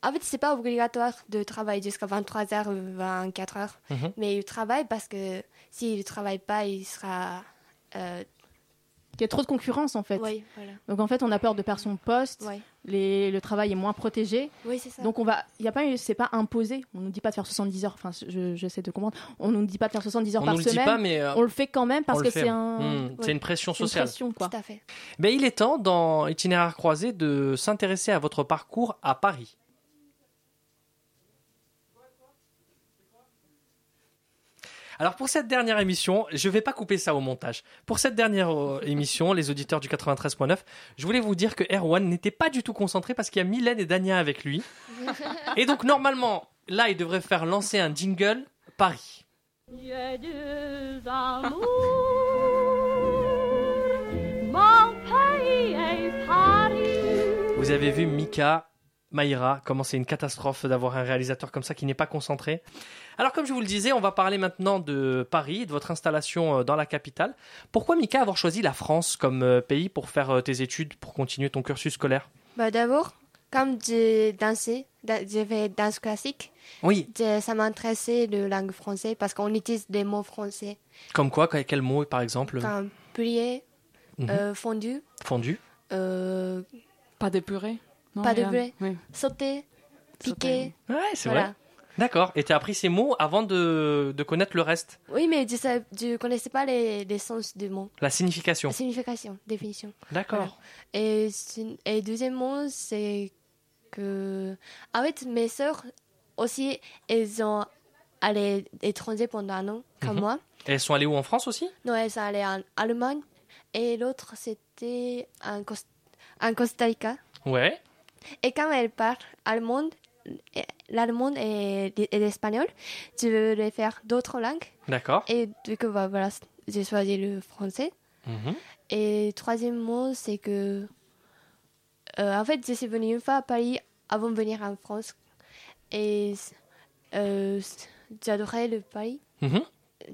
En fait, c'est pas obligatoire de travailler jusqu'à 23h ou 24h, Mhm. mais il travaille parce que s'il ne travaille pas, il sera. euh, y a trop de concurrence en fait. Oui, voilà. Donc en fait, on a peur de perdre son poste. Les, le travail est moins protégé. Oui, c'est ça. Donc on va, il y a pas, c'est pas imposé. On nous dit pas de faire 70 heures. Enfin, je, j'essaie de comprendre. On nous dit pas de faire 70 heures On par nous le dit semaine. pas, mais, euh, on le fait quand même parce que le fait. c'est un. C'est une pression une sociale. pression, quoi. Tout à fait. Ben, il est temps, dans Itinéraire croisé, de s'intéresser à votre parcours à Paris. Alors pour cette dernière émission, je vais pas couper ça au montage. Pour cette dernière euh, émission, les auditeurs du 93.9, je voulais vous dire que Erwan n'était pas du tout concentré parce qu'il y a Mylène et Dania avec lui. Et donc normalement, là, il devrait faire lancer un jingle Paris. J'ai deux amours, mon pays est Paris. Vous avez vu Mika, Maïra, comment c'est une catastrophe d'avoir un réalisateur comme ça qui n'est pas concentré. Alors comme je vous le disais, on va parler maintenant de Paris, de votre installation euh, dans la capitale. Pourquoi Mika avoir choisi la France comme euh, pays pour faire euh, tes études, pour continuer ton cursus scolaire? Bah, D'abord, comme j'ai dansé, da- j'ai fait danse classique, Oui. j'ai- ça m'intéressait de langue française parce qu'on utilise des mots français Comme quoi Quel quel mot par exemple? Comme plié, Mhm. euh, fondu, Fondu euh, Pas de purée Non, pas de blé, Oui. sauté, piqué. Ouais, c'est Voilà. vrai. D'accord. Et tu as appris ces mots avant de, de connaître le reste Oui, mais je ne connaissais pas les, les sens du mot. La signification La signification, définition. D'accord. Voilà. Et, et deuxièmement, c'est que. En fait, mes sœurs aussi, elles ont allé à l'étranger pendant un an, comme Mhm. moi. Et elles sont allées où en France aussi? Non, elles sont allées en Allemagne. Et l'autre, c'était en Costa Rica. Ouais. Et quand elles parlent allemand, l'allemand et, l'espagnol, je veux les faire d'autres langues. D'accord. Et du coup, bah, voilà, j'ai choisi le français. Mhm. Et troisièmement, c'est que. euh, en fait, je suis venue une fois à Paris avant de venir en France. Et euh, j'adorais le Paris. Mhm.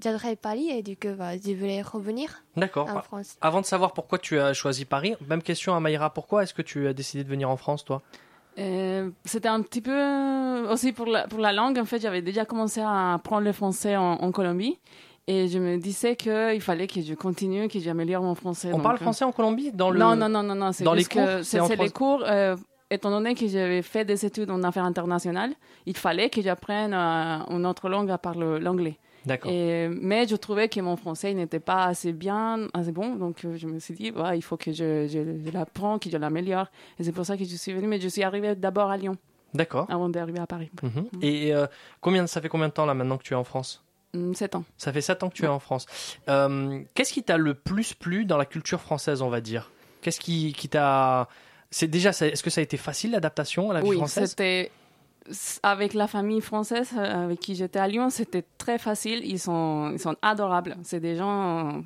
J'adorais Paris et du coup, bah, je voulais revenir D'accord. en France. Avant de savoir pourquoi tu as choisi Paris, même question à Maïra, pourquoi est-ce que tu as décidé de venir en France, toi? Euh, C'était un petit peu euh, aussi pour la, pour la langue. En fait, j'avais déjà commencé à apprendre le français en, en Colombie. Et je me disais qu'il fallait que je continue, que j'améliore mon français. On Donc, parle euh, français en Colombie dans le... Non, non, non, non, non. C'est Dans les cours C'est les cours. euh, étant donné que j'avais fait des études en affaires internationales, il fallait que j'apprenne euh, une autre langue à part l'anglais. D'accord. Et- Mais je trouvais que mon français n'était pas assez bien, assez bon. Donc euh, je me suis dit, ouais, il faut que je, je, je l'apprends, que je l'améliore. Et c'est pour ça que je suis venue. Mais je suis arrivée d'abord à Lyon D'accord. avant d'arriver à Paris. Mhm. Et euh, combien, ça fait combien de temps là maintenant que tu es en France? Hum, Sept ans. Ça fait 7 ans que tu es en France. Euh, Qu'est-ce qui t'a le plus plu dans la culture française, on va dire? Qu'est-ce qui, qui t'a... C'est déjà, est-ce que ça a été facile l'adaptation à la vie Oui, française? c'était avec la famille française euh, avec qui j'étais à Lyon, c'était très facile. Ils sont, ils sont adorables. C'est des gens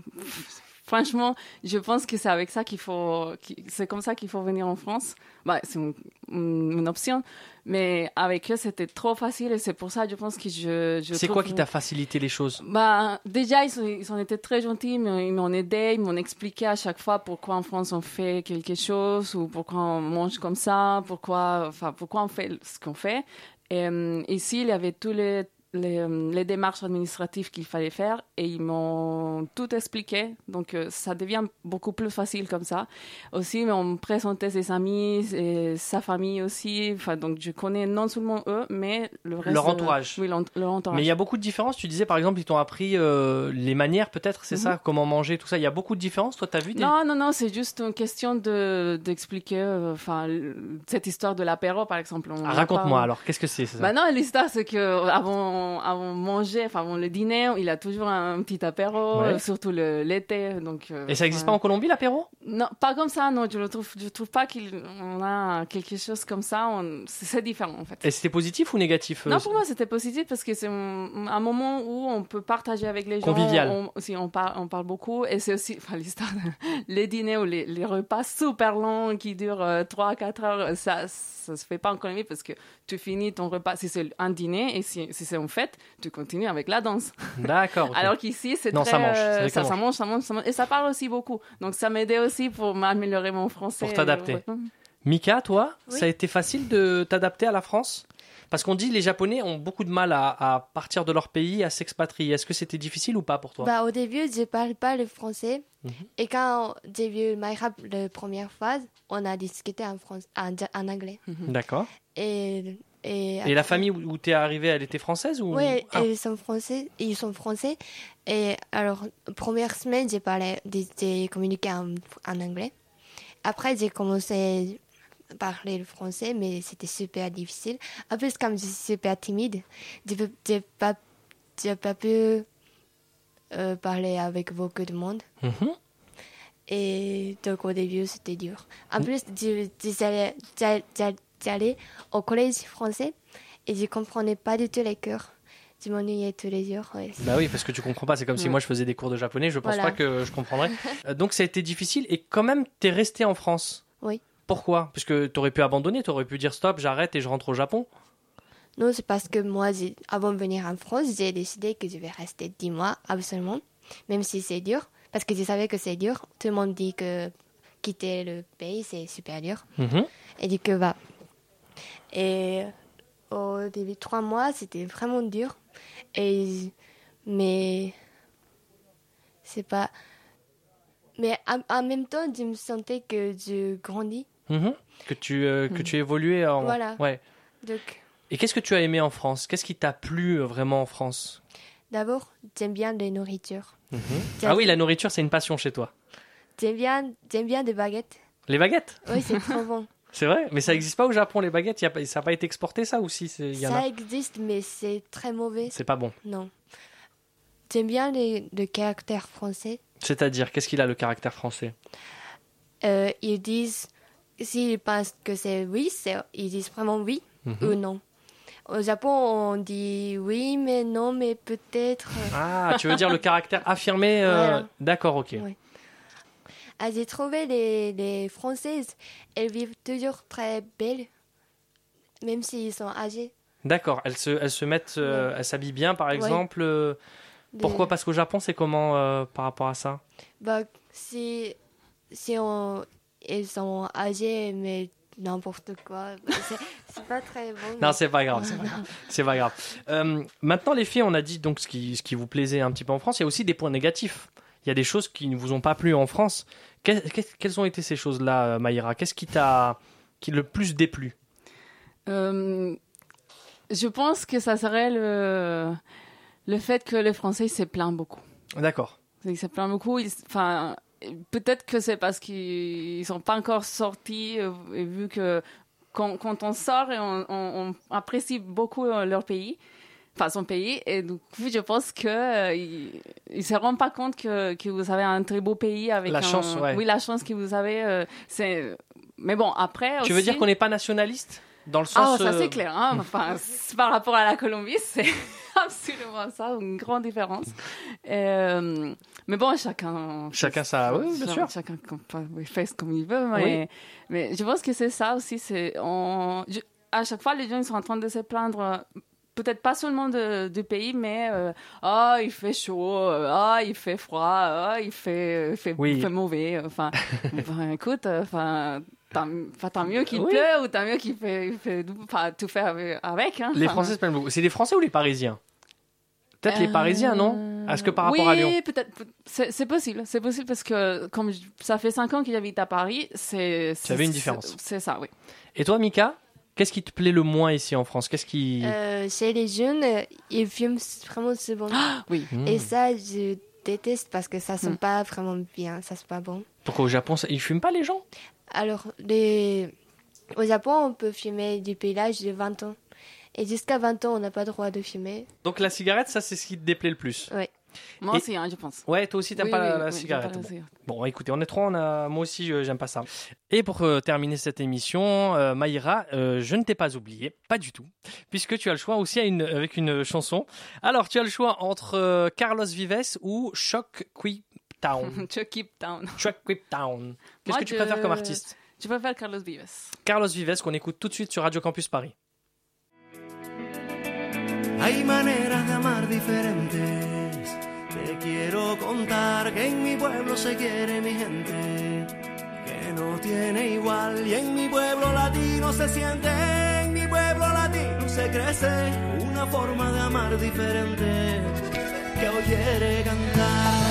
franchement, je pense que c'est avec ça qu'il faut, c'est comme ça qu'il faut venir en France. Bah, c'est une, une option, mais avec eux, c'était trop facile et c'est pour ça, je pense que je. je C'est trouve- quoi qui t'a facilité les choses? Bah, déjà, ils, ils ont été très gentils, ils m'ont aidé, ils m'ont expliqué à chaque fois pourquoi en France on fait quelque chose ou pourquoi on mange comme ça, pourquoi, enfin, pourquoi on fait ce qu'on fait. Et euh, ici, il y avait tous les, les, euh, les démarches administratives qu'il fallait faire et ils m'ont tout expliqué. Donc, euh, ça devient beaucoup plus facile comme ça. Aussi, on me présentait ses amis et sa famille aussi. Enfin, donc, je connais non seulement eux, mais le reste. Leur entourage. oui, leur entourage. Mais il y a beaucoup de différences. Tu disais par exemple, ils t'ont appris euh, les manières, peut-être, c'est Mhm. ça Comment manger, tout ça. Il y a beaucoup de différences. Toi, t'as vu des... Non, non, non, c'est juste une question de d'expliquer, enfin, cette histoire de l'apéro, par exemple. Ah, Raconte-moi alors, qu'est-ce que c'est c'est ça? Bah non, l'histoire, c'est que avant, avant manger, enfin, avant le dîner, il a toujours un petit apéro, Ouais. euh, surtout l'été. Donc, euh, Et ça n'existe pas en Colombie, l'apéro? Non, pas comme ça, non, je ne trouve, je trouve pas qu'on a quelque chose comme ça. on- C'est différent, en fait. Et c'était positif ou négatif euh, Non, pour moi, c'était positif parce que c'est un, un moment où on peut partager avec les gens. Convivial. On, si on, parle, on parle beaucoup. Et c'est aussi enfin, l'histoire les dîners ou les, les repas super longs qui durent 3-4 heures. Ça ça se fait pas en Colombie parce que tu finis ton repas si c'est un dîner et si, si c'est une fête, tu continues avec la danse. D'accord. Alors qu'ici, c'est Non, très... ça mange, euh, ça, ça ça mange. mange, ça mange, ça mange. Et ça parle aussi beaucoup. Donc ça m'aidait aussi pour m'améliorer mon français. Pour t'adapter. Ouais. Mika, toi, Oui. ça a été facile de t'adapter à la France? Parce qu'on dit les Japonais ont beaucoup de mal à, à partir de leur pays, à s'expatrier. Est-ce que c'était difficile ou pas pour toi? Bah, au début, je parle pas le français. Mhm. Et quand j'ai vu MyRap la première phase, on a discuté en, France, en, en anglais. D'accord. Et, et, Et la famille où, où t'es arrivé, elle était française ou Oui, Ah. ils sont français. Ils sont français. Et alors, première semaine, j'ai parlé, j'ai communiqué en, en anglais. Après, j'ai commencé à parler le français, mais c'était super difficile. En plus, comme je suis super timide, j'ai peu- j'ai pas, pas pu euh, parler avec beaucoup de monde. Mhm. Et donc au début, c'était dur. En plus, je- je- j'allais j'allais- j'allais au collège français et je comprenais pas du tout les cours. Je m'ennuyais tous les jours. ouais. Bah oui, parce que tu comprends pas. C'est comme si Ouais. moi je faisais des cours de japonais. Je pense Voilà. pas que je comprendrais. Euh, Donc ça a été difficile. Et quand même, t'es resté en France. Oui. Pourquoi? Parce que t'aurais pu abandonner. T'aurais pu dire stop, j'arrête et je rentre au Japon. Non, c'est parce que moi, avant de venir en France, j'ai décidé que je vais rester 10 mois, absolument. Même si c'est dur. Parce que je savais que c'est dur. Tout le monde dit que quitter le pays, c'est super dur. Mhm. Et du coup, bah. Et au début de trois mois, c'était vraiment dur. Et, mais c'est pas. Mais en, en même temps, je me sentais que je grandis. Mhm. Que tu euh, que tu évoluais en. Voilà. Ouais. Donc, Et qu'est-ce que tu as aimé en France? Qu'est-ce qui t'a plu euh, vraiment en France? D'abord, j'aime bien les nourritures. Mhm. Ah oui, la nourriture, c'est une passion chez toi. J'aime bien, j'aime bien des baguettes. Les baguettes? Oui, c'est trop bon. C'est vrai Mais ça n'existe pas au Japon, les baguettes y a Ça n'a pas été exporté, ça, ou si c'est- il y en Ça existe, mais c'est très mauvais. C'est pas bon. Non. J'aime bien les, le caractère français? C'est-à-dire, qu'est-ce qu'il a le caractère français? Euh, ils disent, s'ils pensent que c'est oui, ils disent vraiment oui Mhm. ou non. Au Japon, on dit oui, mais non, mais peut-être. Ah, tu veux dire le caractère affirmé euh, Voilà. D'accord, ok. J'ai trouvé les, les Françaises, elles vivent toujours très belles, même s'ils sont âgés. D'accord, elles se, elles se mettent, euh, elles s'habillent bien, par Ouais. exemple. euh, Pourquoi? Parce qu'au Japon, c'est comment euh, par rapport à ça? Bah, si, si on, ils sont âgés, mais n'importe quoi, c'est, pas très bon. Non, c'est pas grave, c'est pas grave. Pas grave. Maintenant, les filles, on a dit donc ce qui, ce qui vous plaisait un petit peu en France. Il y a aussi des points négatifs. Il y a des choses qui ne vous ont pas plu en France. Que- que- quelles ont été ces choses-là, euh, Maïra? Qu'est-ce qui t'a qui le plus déplu? Euh, je pense que ça serait le, le fait que les Français se plaignent beaucoup. D'accord. Ils se plaignent beaucoup. Enfin, peut-être que c'est parce qu'ils sont pas encore sortis euh, et vu que quand, quand on sort et on, on- on apprécie beaucoup leur pays, enfin son pays, et du coup je pense que euh, se rendent pas compte que, que vous avez un très beau pays avec La un- chance, ouais. oui la chance que vous avez. euh, c'est mais bon après Tu veux dire qu'on n'est pas nationaliste Dans le Ah, sens. ça euh, c'est clair. Hein? Enfin, par rapport à la Colombie, c'est absolument ça, une grande différence. Euh, mais bon, chacun. Chacun sa- oui, bien sûr. Chacun fait ce comme il veut. Mais, mais je pense que c'est ça aussi. C'est on... à chaque fois, les gens ils sont en train de se plaindre. Euh, Peut-être pas seulement de- du pays, mais euh, ah il fait chaud, euh, ah il fait froid, ah il fait, fait, Oui. fait mauvais. Enfin, écoute, euh, enfin tant, mieux qu'il Oui. pleut ou tant mieux qu'il fait, fait enfin, tout faire avec. hein. Les Français se plaignent beaucoup. C'est les Français ou les Parisiens? Peut-être les Euh, Parisiens, non? Est-ce que par rapport oui, à Lyon? peut-être. C'est possible. C'est possible parce que comme je- ça fait cinq ans que j'habite à Paris, c'est. Tu avais une différence. C'est ça, oui. Et toi, Mika? Qu'est-ce qui te plaît le moins ici en France? Qu'est-ce qui. Euh, chez les jeunes, euh, ils fument vraiment souvent. oui. Et Mm. ça, je déteste parce que ça sent Mm. pas vraiment bien, ça sent pas bon. Pourquoi au Japon, ça- ils fument pas les gens? Alors, les... au Japon, on peut fumer depuis l'âge de 20 ans. Et jusqu'à 20 ans, on n'a pas le droit de fumer. Donc la cigarette, ça, c'est ce qui te déplaît le plus? Ouais. Moi aussi, hein, je pense. Ouais, toi aussi, t'aimes Oui, pas oui, la, la oui, j'aime cigarette. pas la bon. cigarette. Bon, écoutez, on est trois, on a... moi aussi, je- j'aime pas ça. Et pour euh, terminer cette émission, euh, Maïra, euh, je ne t'ai pas oublié, pas du tout, puisque tu as le choix aussi à une- avec une chanson. Alors, tu as le choix entre euh, Carlos Vives ou Shock Quip Town. Chuck Keep Town. Shock Quip Town. Qu'est-ce que tu je- préfères comme artiste Je préfère Carlos Vives. Carlos Vives, qu'on écoute tout de suite sur Radio Campus Paris. Hay maneras de amar diferentes. Te quiero contar que en mi pueblo se quiere mi gente, que no tiene igual. Y en mi pueblo latino se siente, en mi pueblo latino se crece una forma de amar diferente que hoy quiere cantar.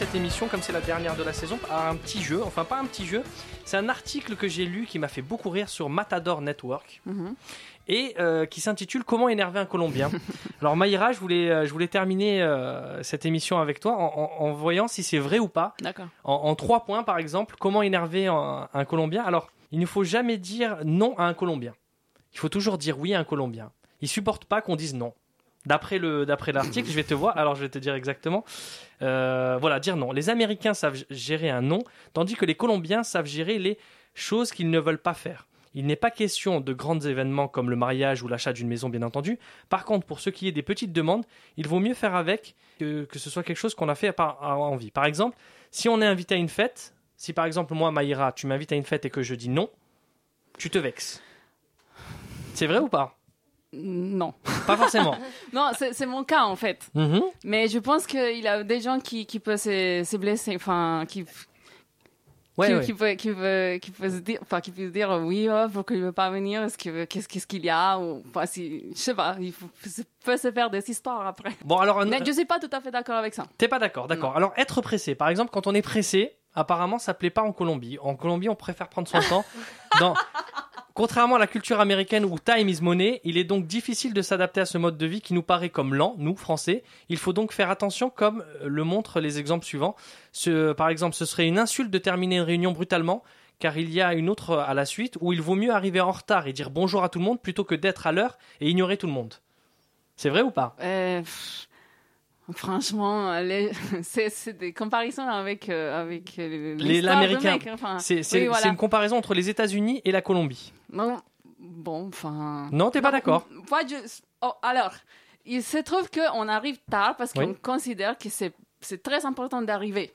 Cette émission, comme c'est la dernière de la saison, par un petit jeu. Enfin, pas un petit jeu. C'est un article que j'ai lu qui m'a fait beaucoup rire sur Matador Network Mhm. et euh, qui s'intitule Comment énerver un Colombien. Alors Maïra, je voulais, euh, je voulais terminer euh, cette émission avec toi en, en- en voyant si c'est vrai ou pas. D'accord. En, en trois points, par exemple, comment énerver un, un Colombien. Alors, il ne faut jamais dire non à un Colombien. Il faut toujours dire oui à un Colombien. Il supporte pas qu'on dise non. D'après le d'après l'article, je vais te voir. Alors, je vais te dire exactement. Euh, voilà, dire non. Les Américains savent gérer un non, tandis que les Colombiens savent gérer les choses qu'ils ne veulent pas faire. Il n'est pas question de grands événements comme le mariage ou l'achat d'une maison, bien entendu. Par contre, pour ce qui est des petites demandes, il vaut mieux faire avec que, que ce soit quelque chose qu'on a fait par envie. Par exemple, si on est invité à une fête, si par exemple moi, Maïra, tu m'invites à une fête et que je dis non, tu te vexes. C'est vrai ou pas? Non. Pas forcément. non, c'est mon cas en fait. Mhm. Mais je pense qu'il y a des gens qui, qui peuvent se, se blesser, enfin, qui, Ouais, qui, ouais. qui peut, qui peut, qui peut se dire, enfin, qui peut se dire, oui, oh, pourquoi il veut pas venir, est-ce que, qu'est-ce, qu'il y a, ou, enfin, si, je sais pas, il faut, peut se faire des histoires après. Bon, alors, Mais je suis pas tout à fait d'accord avec ça. T'es pas d'accord, d'accord. Alors être pressé, par exemple, quand on est pressé, apparemment ça plaît pas en Colombie. En Colombie, on préfère prendre son temps. Dans... Contrairement à la culture américaine où time is money, il est donc difficile de s'adapter à ce mode de vie qui nous paraît comme lent, nous, Français. Il faut donc faire attention comme euh, le montrent les exemples suivants. Ce, par exemple, ce serait une insulte de terminer une réunion brutalement, car il y a une autre à la suite où il vaut mieux arriver en retard et dire bonjour à tout le monde plutôt que d'être à l'heure et ignorer tout le monde. C'est vrai ou pas? Euh, franchement, c'est, des comparaisons avec, euh, avec l'américain. enfin. C'est Oui, voilà. une comparaison entre les États-Unis et la Colombie. Non, bon, enfin. Non, t'es pas d'accord oh, alors, il se trouve qu'on arrive tard parce qu'on considère que c'est très important d'arriver.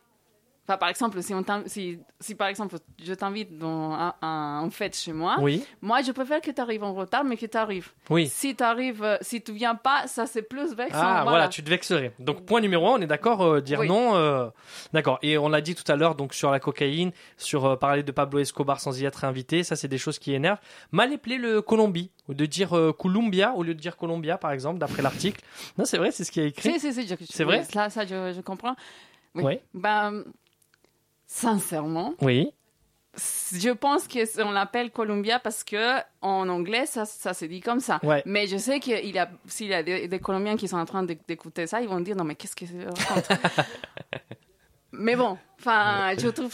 Enfin, par exemple, si, on si, si par exemple je t'invite dans un, un- une fête chez moi, Oui. moi je préfère que tu arrives en retard, mais que tu arrives. Oui. Si tu arrives, si tu viens pas, ça c'est plus vexant. Ah, voilà. tu te vexerais. Donc, point numéro un, on est d'accord, euh, dire Oui. non. euh, d'accord. Et on l'a dit tout à l'heure, donc sur la cocaïne, sur euh, parler de Pablo Escobar sans y être invité, ça, c'est des choses qui énervent. Mal épeler le Colombie, ou de dire euh, Columbia au lieu de dire Colombia, par exemple, d'après l'article. Non, c'est vrai, c'est ce qui est écrit. C'est vrai? Ça, ça je, je comprends. Oui. Oui. Ben, sincèrement, Oui. Je pense que on l'appelle Columbia parce que en anglais ça, ça se dit comme ça. Ouais. Mais je sais qu'il y a s'il y a des, des Colombiens qui sont en train d'éc- d'écouter ça, ils vont dire non mais qu'est-ce que c'est Mais bon, enfin je trouve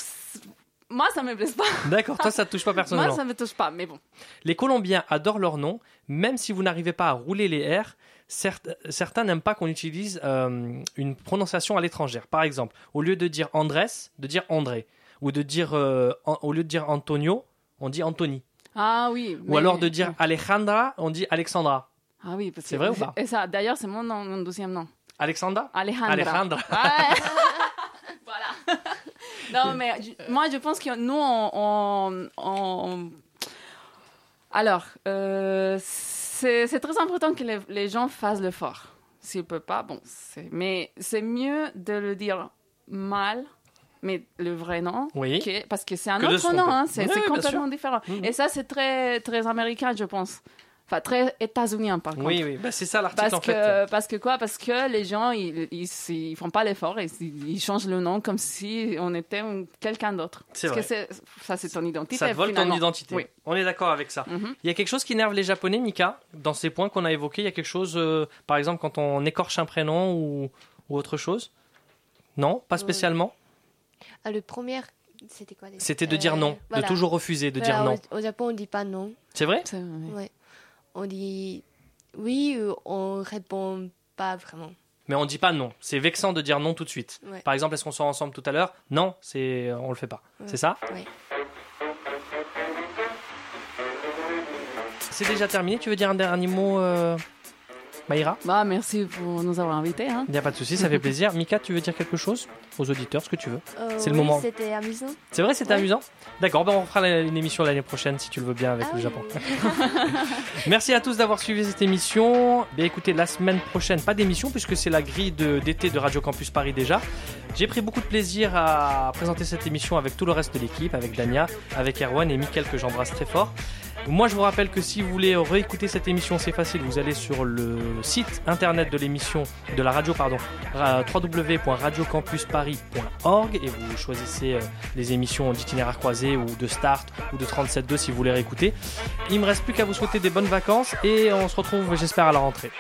moi ça me blesse pas. D'accord, toi, ça te touche pas Moi personnellement. ça me touche pas, mais bon. Les Colombiens adorent leur nom, même si vous n'arrivez pas à rouler les R. certes- certains n'aiment pas qu'on utilise euh, une prononciation à l'étrangère. Par exemple, au lieu de dire Andrés, de dire André. Ou de dire, euh, en- au lieu de dire Antonio, on dit Anthony. Ah oui. Ou mais- alors de dire Alejandra, on dit Alexandra. Ah oui, C'est vrai ou pas Et ça d'ailleurs c'est mon nom, mon deuxième nom. Alexandra Alejandra. Alejandra. Ouais. voilà. non, mais moi, je pense que nous, on. on- on- Alors, euh, c'est très important que les, les gens fassent l'effort. S'ils ne peuvent pas, bon. Mais c'est mieux de le dire mal. Mais le vrai nom, Oui. que- parce que c'est un Que autre nom, hein, c'est Oui, oui, complètement différent. Mhm. Et ça, c'est très, très américain, je pense. Enfin, très états-unien, par contre. Oui, oui, bah, c'est ça l'article Parce en que, fait. parce que quoi? Parce que les gens, ils, ils, ils font pas l'effort et ils, ils changent le nom comme si on était un- quelqu'un d'autre. C'est Parce vrai. que c'est- ça, c'est ton identité. Ça te vole ton identité. Oui. On est d'accord avec ça. Mhm. Il y a quelque chose qui énerve les Japonais, Mika, dans ces points qu'on a évoqués? Il y a quelque chose, euh, par exemple, quand on écorche un prénom ou, ou autre chose? Non, pas spécialement? Ah, le premier, c'était quoi C'était de dire Euh, non, voilà. de toujours refuser, de Voilà, dire non. Au, au Japon, on dit pas non. C'est vrai Ouais. On dit oui, ou on répond pas vraiment. Mais on dit pas non. C'est vexant de dire non tout de suite. Ouais. Par exemple, est-ce qu'on sort ensemble tout à l'heure? Non, c'est on le fait pas. Ouais. C'est ça? Ouais. C'est déjà terminé. Tu veux dire un dernier mot, euh, Maïra Bah, merci pour nous avoir invités. Hein. Il n'y a pas de souci, ça fait plaisir. Mika, tu veux dire quelque chose aux auditeurs, ce que tu veux? Euh, C'est le oui, moment. C'était amusant. C'est vrai, c'était Ouais. amusant? D'accord, ben on refera la- une émission l'année prochaine si tu le veux bien avec Ah le oui, Japon. Merci à tous d'avoir suivi cette émission. Bien écoutez, la semaine prochaine, pas d'émission puisque c'est la grille de- d'été de, Radio Campus Paris déjà. J'ai pris beaucoup de plaisir à présenter cette émission avec tout le reste de l'équipe, avec Dania, avec Erwan et Mickaël que j'embrasse très fort. Moi, je vous rappelle que si vous voulez réécouter cette émission, c'est facile. Vous allez sur le site internet de l'émission, de la radio, pardon, ra- www.radiocampusparis.org et vous choisissez euh, les émissions d'itinéraire croisé ou de Start ou de 37.2 si vous voulez réécouter. Il me reste plus qu'à vous souhaiter des bonnes vacances et on se retrouve, j'espère, à la rentrée.